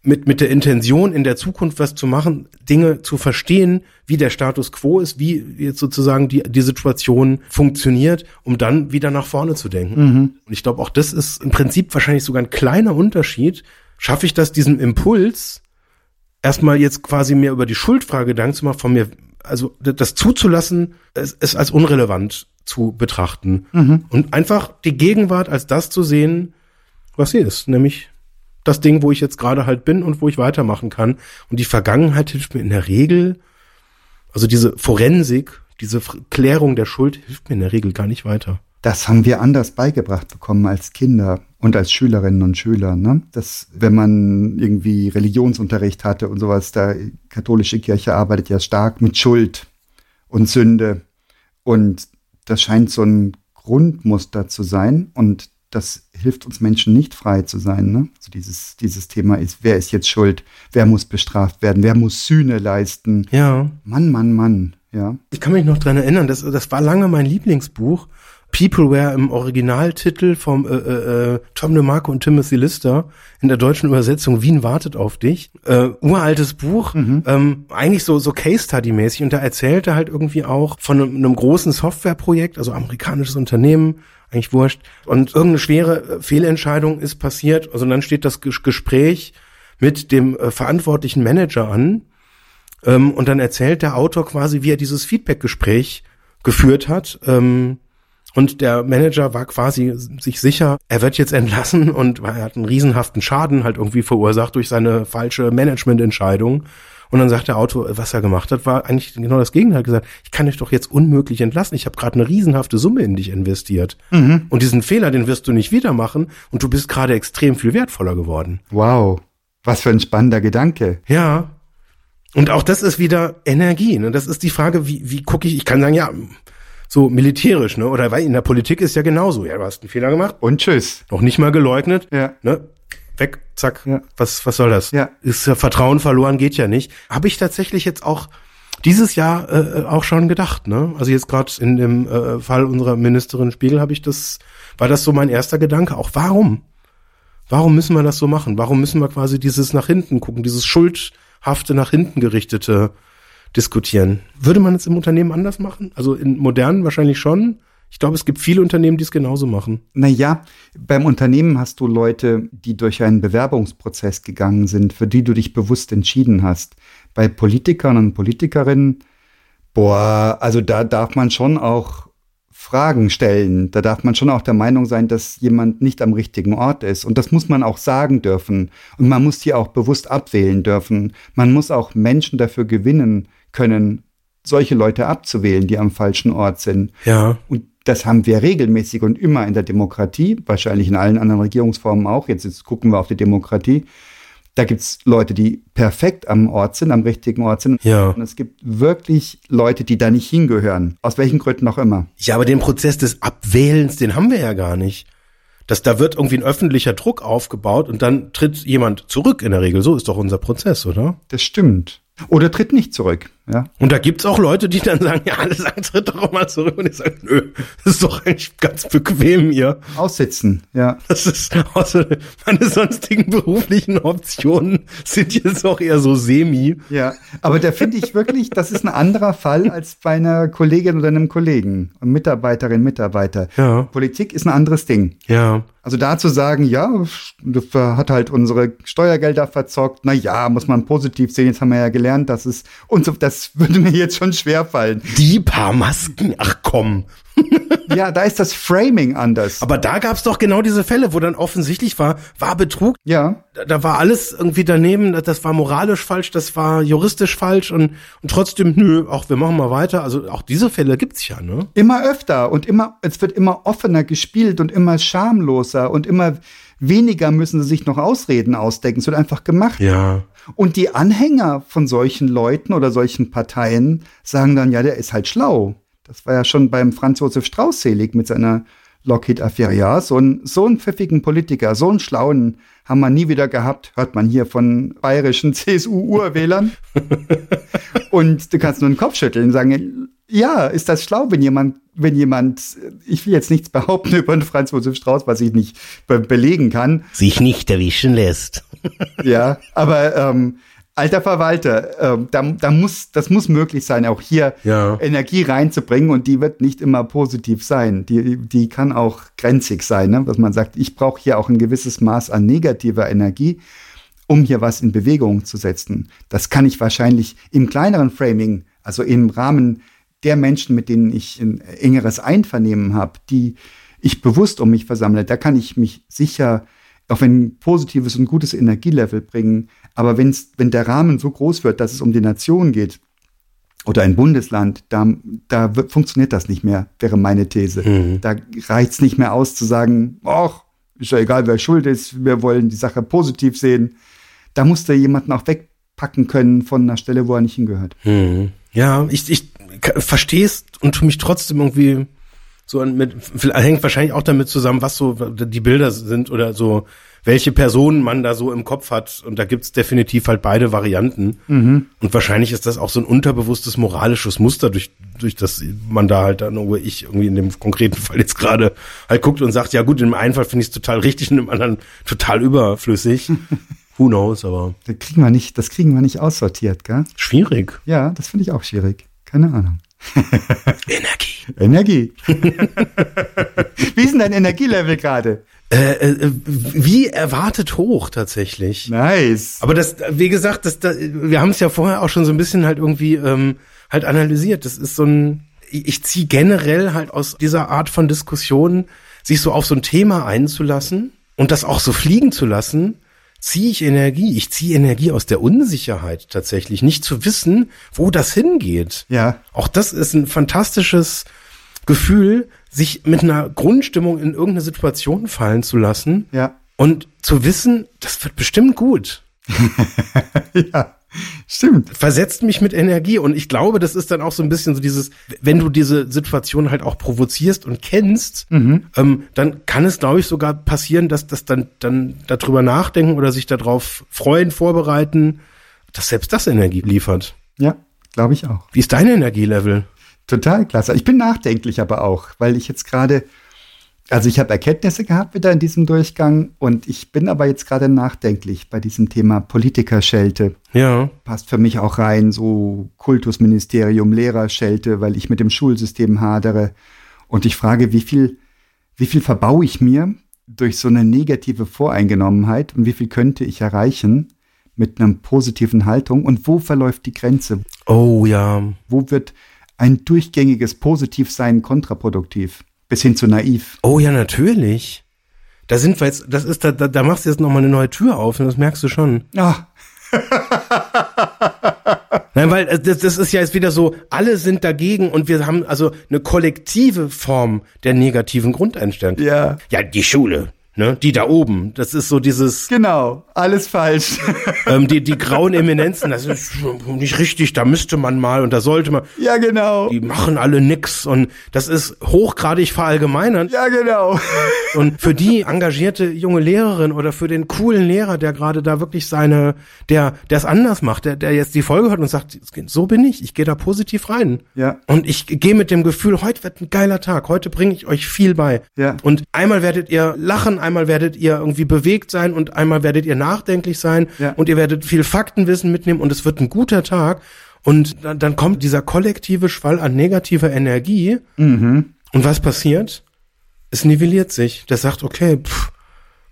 mit, mit der Intention, in der Zukunft was zu machen, Dinge zu verstehen, wie der Status quo ist, wie jetzt sozusagen die, die Situation funktioniert, um dann wieder nach vorne zu denken. Mhm. Und ich glaube, auch das ist im Prinzip wahrscheinlich sogar ein kleiner Unterschied. Schaffe ich das, diesen Impuls, erstmal jetzt quasi mir über die Schuldfrage Gedanken zu machen, von mir, also das zuzulassen, es, es als unrelevant zu betrachten. Mhm. Und einfach die Gegenwart als das zu sehen, was sie ist, nämlich das Ding, wo ich jetzt gerade halt bin und wo ich weitermachen kann. Und die Vergangenheit hilft mir in der Regel, also diese Forensik, diese Klärung der Schuld hilft mir in der Regel gar nicht weiter. Das haben wir anders beigebracht bekommen als Kinder und als Schülerinnen und Schüler. Ne? Dass, wenn man irgendwie Religionsunterricht hatte und sowas, da katholische Kirche arbeitet ja stark mit Schuld und Sünde. Und das scheint so ein Grundmuster zu sein. Und das hilft uns Menschen nicht frei zu sein. Ne? Also dieses, dieses Thema ist, wer ist jetzt schuld? Wer muss bestraft werden? Wer muss Sühne leisten? Ja. Mann, Mann, Mann. Ja. Ich kann mich noch dran erinnern, das, das war lange mein Lieblingsbuch. Peopleware im Originaltitel vom äh, äh, äh, Tom DeMarco und Timothy Lister in der deutschen Übersetzung Wien wartet auf dich. Äh, uraltes Buch, mhm. ähm, eigentlich so so Case Study mäßig und da erzählte halt irgendwie auch von einem, einem großen Softwareprojekt, also amerikanisches Unternehmen, eigentlich wurscht. Und irgendeine schwere äh, Fehlentscheidung ist passiert. Also dann steht das Gespräch mit dem äh, verantwortlichen Manager an. Ähm, und dann erzählt der Autor quasi, wie er dieses Feedback-Gespräch geführt hat. Ähm, und der Manager war quasi sich sicher, er wird jetzt entlassen und er hat einen riesenhaften Schaden halt irgendwie verursacht durch seine falsche Managemententscheidung. Und dann sagt der Autor, was er gemacht hat, war eigentlich genau das Gegenteil. gesagt, ich kann dich doch jetzt unmöglich entlassen. Ich habe gerade eine riesenhafte Summe in dich investiert. Mhm. Und diesen Fehler, den wirst du nicht wieder machen. Und du bist gerade extrem viel wertvoller geworden. Wow, was für ein spannender Gedanke. Ja. Und auch das ist wieder Energie. Ne? Das ist die Frage, wie, wie gucke ich, ich kann sagen, ja, so militärisch, ne? Oder weil in der Politik ist ja genauso. Ja, du hast einen Fehler gemacht. Und tschüss. Noch nicht mal geleugnet. Ja. Ne? weg, zack. Ja. Was, was soll das? Ja. Ist ja Vertrauen verloren, geht ja nicht. Habe ich tatsächlich jetzt auch dieses Jahr äh, auch schon gedacht, ne? Also jetzt gerade in dem äh, Fall unserer Ministerin Spiegel habe ich das, war das so mein erster Gedanke. Auch warum? Warum müssen wir das so machen? Warum müssen wir quasi dieses nach hinten gucken, dieses schuldhafte nach hinten gerichtete diskutieren? Würde man es im Unternehmen anders machen? Also in modernen wahrscheinlich schon, ich glaube, es gibt viele Unternehmen, die es genauso machen. Naja, beim Unternehmen hast du Leute, die durch einen Bewerbungsprozess gegangen sind, für die du dich bewusst entschieden hast. Bei Politikern und Politikerinnen, boah, also da darf man schon auch Fragen stellen. Da darf man schon auch der Meinung sein, dass jemand nicht am richtigen Ort ist. Und das muss man auch sagen dürfen. Und man muss hier auch bewusst abwählen dürfen. Man muss auch Menschen dafür gewinnen können, solche Leute abzuwählen, die am falschen Ort sind. Ja. Und das haben wir regelmäßig und immer in der Demokratie, wahrscheinlich in allen anderen Regierungsformen auch. Jetzt, jetzt gucken wir auf die Demokratie. Da gibt's Leute, die perfekt am Ort sind, am richtigen Ort sind. Ja. Und es gibt wirklich Leute, die da nicht hingehören. Aus welchen Gründen auch immer. Ja, aber den Prozess des Abwählens, den haben wir ja gar nicht. Das, da wird irgendwie ein öffentlicher Druck aufgebaut und dann tritt jemand zurück in der Regel. So ist doch unser Prozess, oder? Das stimmt. Oder tritt nicht zurück. Ja. Und da gibt's auch Leute, die dann sagen, ja, alle sagen, tritt doch mal zurück. Und ich sage, nö, das ist doch eigentlich ganz bequem hier. Aussitzen, ja. Das ist, außer meine sonstigen beruflichen Optionen sind jetzt auch eher so semi. Ja, aber da finde ich wirklich, das ist ein anderer Fall als bei einer Kollegin oder einem Kollegen. Mitarbeiterin, Mitarbeiter. Ja. Politik ist ein anderes Ding. Ja. Also da zu sagen, ja, das hat halt unsere Steuergelder verzockt. Na ja, muss man positiv sehen. Jetzt haben wir ja gelernt, dass es und so, das würde mir jetzt schon schwer fallen. Die paar Masken, ach komm. ja, da ist das Framing anders. Aber da gab's doch genau diese Fälle, wo dann offensichtlich war, war Betrug. Ja. Da, da war alles irgendwie daneben, das war moralisch falsch, das war juristisch falsch und, und trotzdem, nö, auch wir machen mal weiter. Also auch diese Fälle gibt's ja, ne? Immer öfter und immer, es wird immer offener gespielt und immer schamloser und immer weniger müssen sie sich noch Ausreden ausdenken. Es wird einfach gemacht. Ja. Und die Anhänger von solchen Leuten oder solchen Parteien sagen dann, ja, der ist halt schlau. Das war ja schon beim Franz Josef Strauß selig mit seiner Lockheed-Affäre. Ja, so, ein, so einen pfiffigen Politiker, so einen schlauen haben wir nie wieder gehabt, hört man hier von bayerischen (laughs) CSU-Urwählern. und du kannst nur den Kopf schütteln und sagen, ja, ist das schlau, wenn jemand, wenn jemand, ich will jetzt nichts behaupten (laughs) über den Franz Josef Strauß, was ich nicht be belegen kann. Sich nicht erwischen lässt. Ja, aber ähm, alter Verwalter, äh, da, da muss, das muss möglich sein, auch hier Ja. Energie reinzubringen und die wird nicht immer positiv sein. Die, die kann auch grenzig sein, ne? was man sagt, ich brauche hier auch ein gewisses Maß an negativer Energie, um hier was in Bewegung zu setzen. Das kann ich wahrscheinlich im kleineren Framing, also im Rahmen der Menschen, mit denen ich ein engeres Einvernehmen habe, die ich bewusst um mich versammle, da kann ich mich sicher auf ein positives und gutes Energielevel bringen. Aber wenn's, wenn der Rahmen so groß wird, dass es um die Nation geht oder ein Bundesland, da, da wird, funktioniert das nicht mehr, wäre meine These. Da reicht es nicht mehr aus zu sagen, ach, ist ja egal, wer schuld ist, wir wollen die Sache positiv sehen. Da muss da jemanden auch wegpacken können von einer Stelle, wo er nicht hingehört. Hm. Ja, ich, ich verstehe es und tu mich trotzdem irgendwie so an- mit, hängt wahrscheinlich auch damit zusammen, was so die Bilder sind oder so, welche Personen man da so im Kopf hat. Und da gibt's definitiv halt beide Varianten. Und wahrscheinlich ist das auch so ein unterbewusstes moralisches Muster, durch, durch das man da halt dann, wo ich irgendwie in dem konkreten Fall jetzt gerade halt guckt und sagt, ja gut, im einen Fall finde ich es total richtig und im anderen total überflüssig. (laughs) Who knows, aber Das kriegen wir nicht, das kriegen wir nicht aussortiert, gell? schwierig. Ja, das finde ich auch schwierig. Keine Ahnung. Energie. (laughs) Energie. (laughs) Wie ist denn dein Energielevel gerade? Äh, äh, wie erwartet hoch tatsächlich. Nice. Aber das, wie gesagt, das, das, wir haben es ja vorher auch schon so ein bisschen halt irgendwie ähm, halt analysiert. Das ist so ein, ich, ich ziehe generell halt aus dieser Art von Diskussion, sich so auf so ein Thema einzulassen und das auch so fliegen zu lassen, ziehe ich Energie. Ich ziehe Energie aus der Unsicherheit tatsächlich, nicht zu wissen, wo das hingeht. Ja. Auch das ist ein fantastisches Gefühl, sich mit einer Grundstimmung in irgendeine Situation fallen zu lassen Ja. und zu wissen, das wird bestimmt gut. (laughs) Ja. Stimmt. Versetzt mich mit Energie und ich glaube, das ist dann auch so ein bisschen so dieses, wenn du diese Situation halt auch provozierst und kennst, ähm, dann kann es, glaube ich, sogar passieren, dass das dann, dann darüber nachdenken oder sich darauf freuen, vorbereiten, dass selbst das Energie liefert. Ja, glaube ich auch. Wie ist dein Energielevel? Total klasse. Ich bin nachdenklich aber auch, weil ich jetzt gerade, also ich habe Erkenntnisse gehabt wieder in diesem Durchgang und ich bin aber jetzt gerade nachdenklich bei diesem Thema Politikerschelte. Ja. Passt für mich auch rein, so Kultusministerium, Lehrerschelte, weil ich mit dem Schulsystem hadere. Und ich frage, wie viel, wie viel verbaue ich mir durch so eine negative Voreingenommenheit und wie viel könnte ich erreichen mit einer positiven Haltung und wo verläuft die Grenze? Oh ja. Wo wird ein durchgängiges Positivsein kontraproduktiv? Bis hin zu naiv. Oh ja, natürlich. Da sind wir jetzt, das ist, da, da, da machst du jetzt nochmal eine neue Tür auf und das merkst du schon. Ah, (laughs) Nein, weil äh, das, das ist ja jetzt wieder so, alle sind dagegen und wir haben also eine kollektive Form der negativen Grundeinstellung. ja, Ja, die Schule, ne, die da oben, das ist so dieses, genau. Alles falsch. (laughs) ähm, die, die grauen Eminenzen, das ist nicht richtig, da müsste man mal und da sollte man, ja, genau. die machen alle nix und das ist hochgradig verallgemeinern. Ja, genau. (laughs) Und für die engagierte junge Lehrerin oder für den coolen Lehrer, der gerade da wirklich seine, der, der es anders macht, der, der jetzt die Folge hört und sagt, so bin ich, ich gehe da positiv rein. Ja. Und ich gehe mit dem Gefühl, heute wird ein geiler Tag, heute bringe ich euch viel bei. Ja. Und einmal werdet ihr lachen, einmal werdet ihr irgendwie bewegt sein und einmal werdet ihr nachdenklich sein Ja. und ihr werdet viel Faktenwissen mitnehmen und es wird ein guter Tag. Und dann, dann kommt dieser kollektive Schwall an negativer Energie. Mhm. Und was passiert? Es nivelliert sich. Der sagt, okay, pff,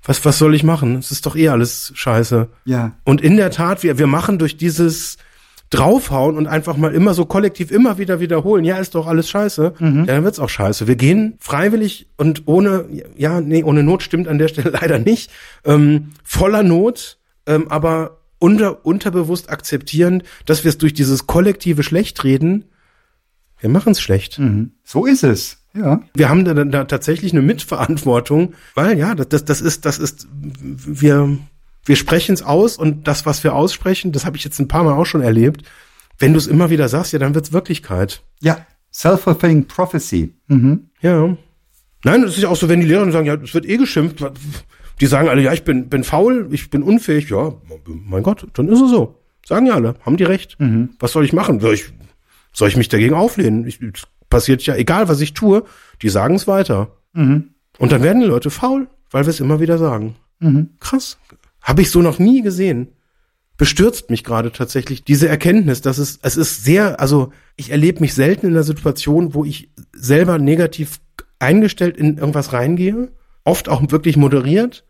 was, was soll ich machen? Es ist doch eh alles scheiße. Ja. Und in der Tat, wir, wir machen durch dieses draufhauen und einfach mal immer so kollektiv immer wieder wiederholen, ja, ist doch alles scheiße, ja, dann wird's auch scheiße. Wir gehen freiwillig und ohne, ja, nee, ohne Not stimmt an der Stelle (laughs) leider nicht, ähm, voller Not, ähm, aber unter, unterbewusst akzeptierend, dass wir es durch dieses kollektive Schlechtreden, wir machen's schlecht. Mhm. So ist es. Ja. Wir haben da, da tatsächlich eine Mitverantwortung, weil ja, das, das, das ist, das ist, wir, wir sprechen es aus und das, was wir aussprechen, das habe ich jetzt ein paar Mal auch schon erlebt. Wenn du es immer wieder sagst, ja, dann wird's Wirklichkeit. Ja. Self-fulfilling prophecy. Mhm. Ja. Nein, es ist ja auch so, wenn die Lehrer sagen, ja, es wird eh geschimpft. Die sagen alle, ja, ich bin, bin faul, ich bin unfähig. Ja, mein Gott, dann ist es so. Sagen ja alle, haben die recht. Was soll ich machen? Soll ich, soll ich mich dagegen auflehnen? Ich, es passiert ja, egal was ich tue, die sagen es weiter. Und dann werden die Leute faul, weil wir es immer wieder sagen. Krass. Habe ich so noch nie gesehen. Bestürzt mich gerade tatsächlich diese Erkenntnis, dass es, es ist sehr, also ich erlebe mich selten in einer Situation, wo ich selber negativ eingestellt in irgendwas reingehe. Oft auch wirklich moderiert.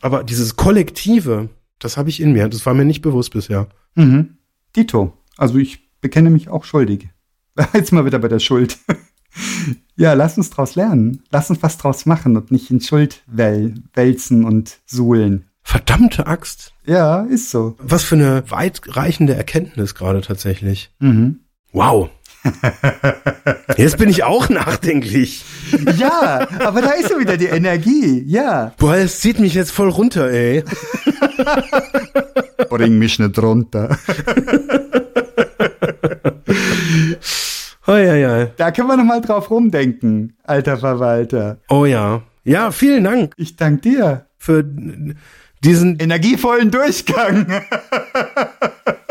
Aber dieses Kollektive, das habe ich in mir. Das war mir nicht bewusst bisher. Mhm. Dito. Also ich bekenne mich auch schuldig. (laughs) Jetzt mal wieder bei der Schuld. (laughs) ja, lass uns draus lernen. Lass uns was draus machen und nicht in Schuld wälzen und suhlen. Verdammte Axt. Ja, ist so. Was für eine weitreichende Erkenntnis gerade tatsächlich. Mhm. Wow. (laughs) Jetzt bin ich auch nachdenklich. Ja, aber da ist so wieder die Energie. Ja. Boah, es zieht mich jetzt voll runter, ey. (laughs) Bring mich nicht runter. Oh ja, ja. Da können wir noch mal drauf rumdenken, alter Verwalter. Oh ja. Ja, vielen Dank Ich danke dir. für diesen. Energievollen Durchgang. (laughs)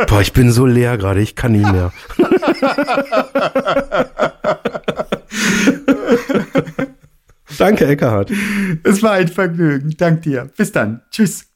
Boah, ich bin so leer gerade, ich kann nicht mehr. (laughs) Danke, Eckhard. Es war ein Vergnügen. Dank dir. Bis dann. Tschüss.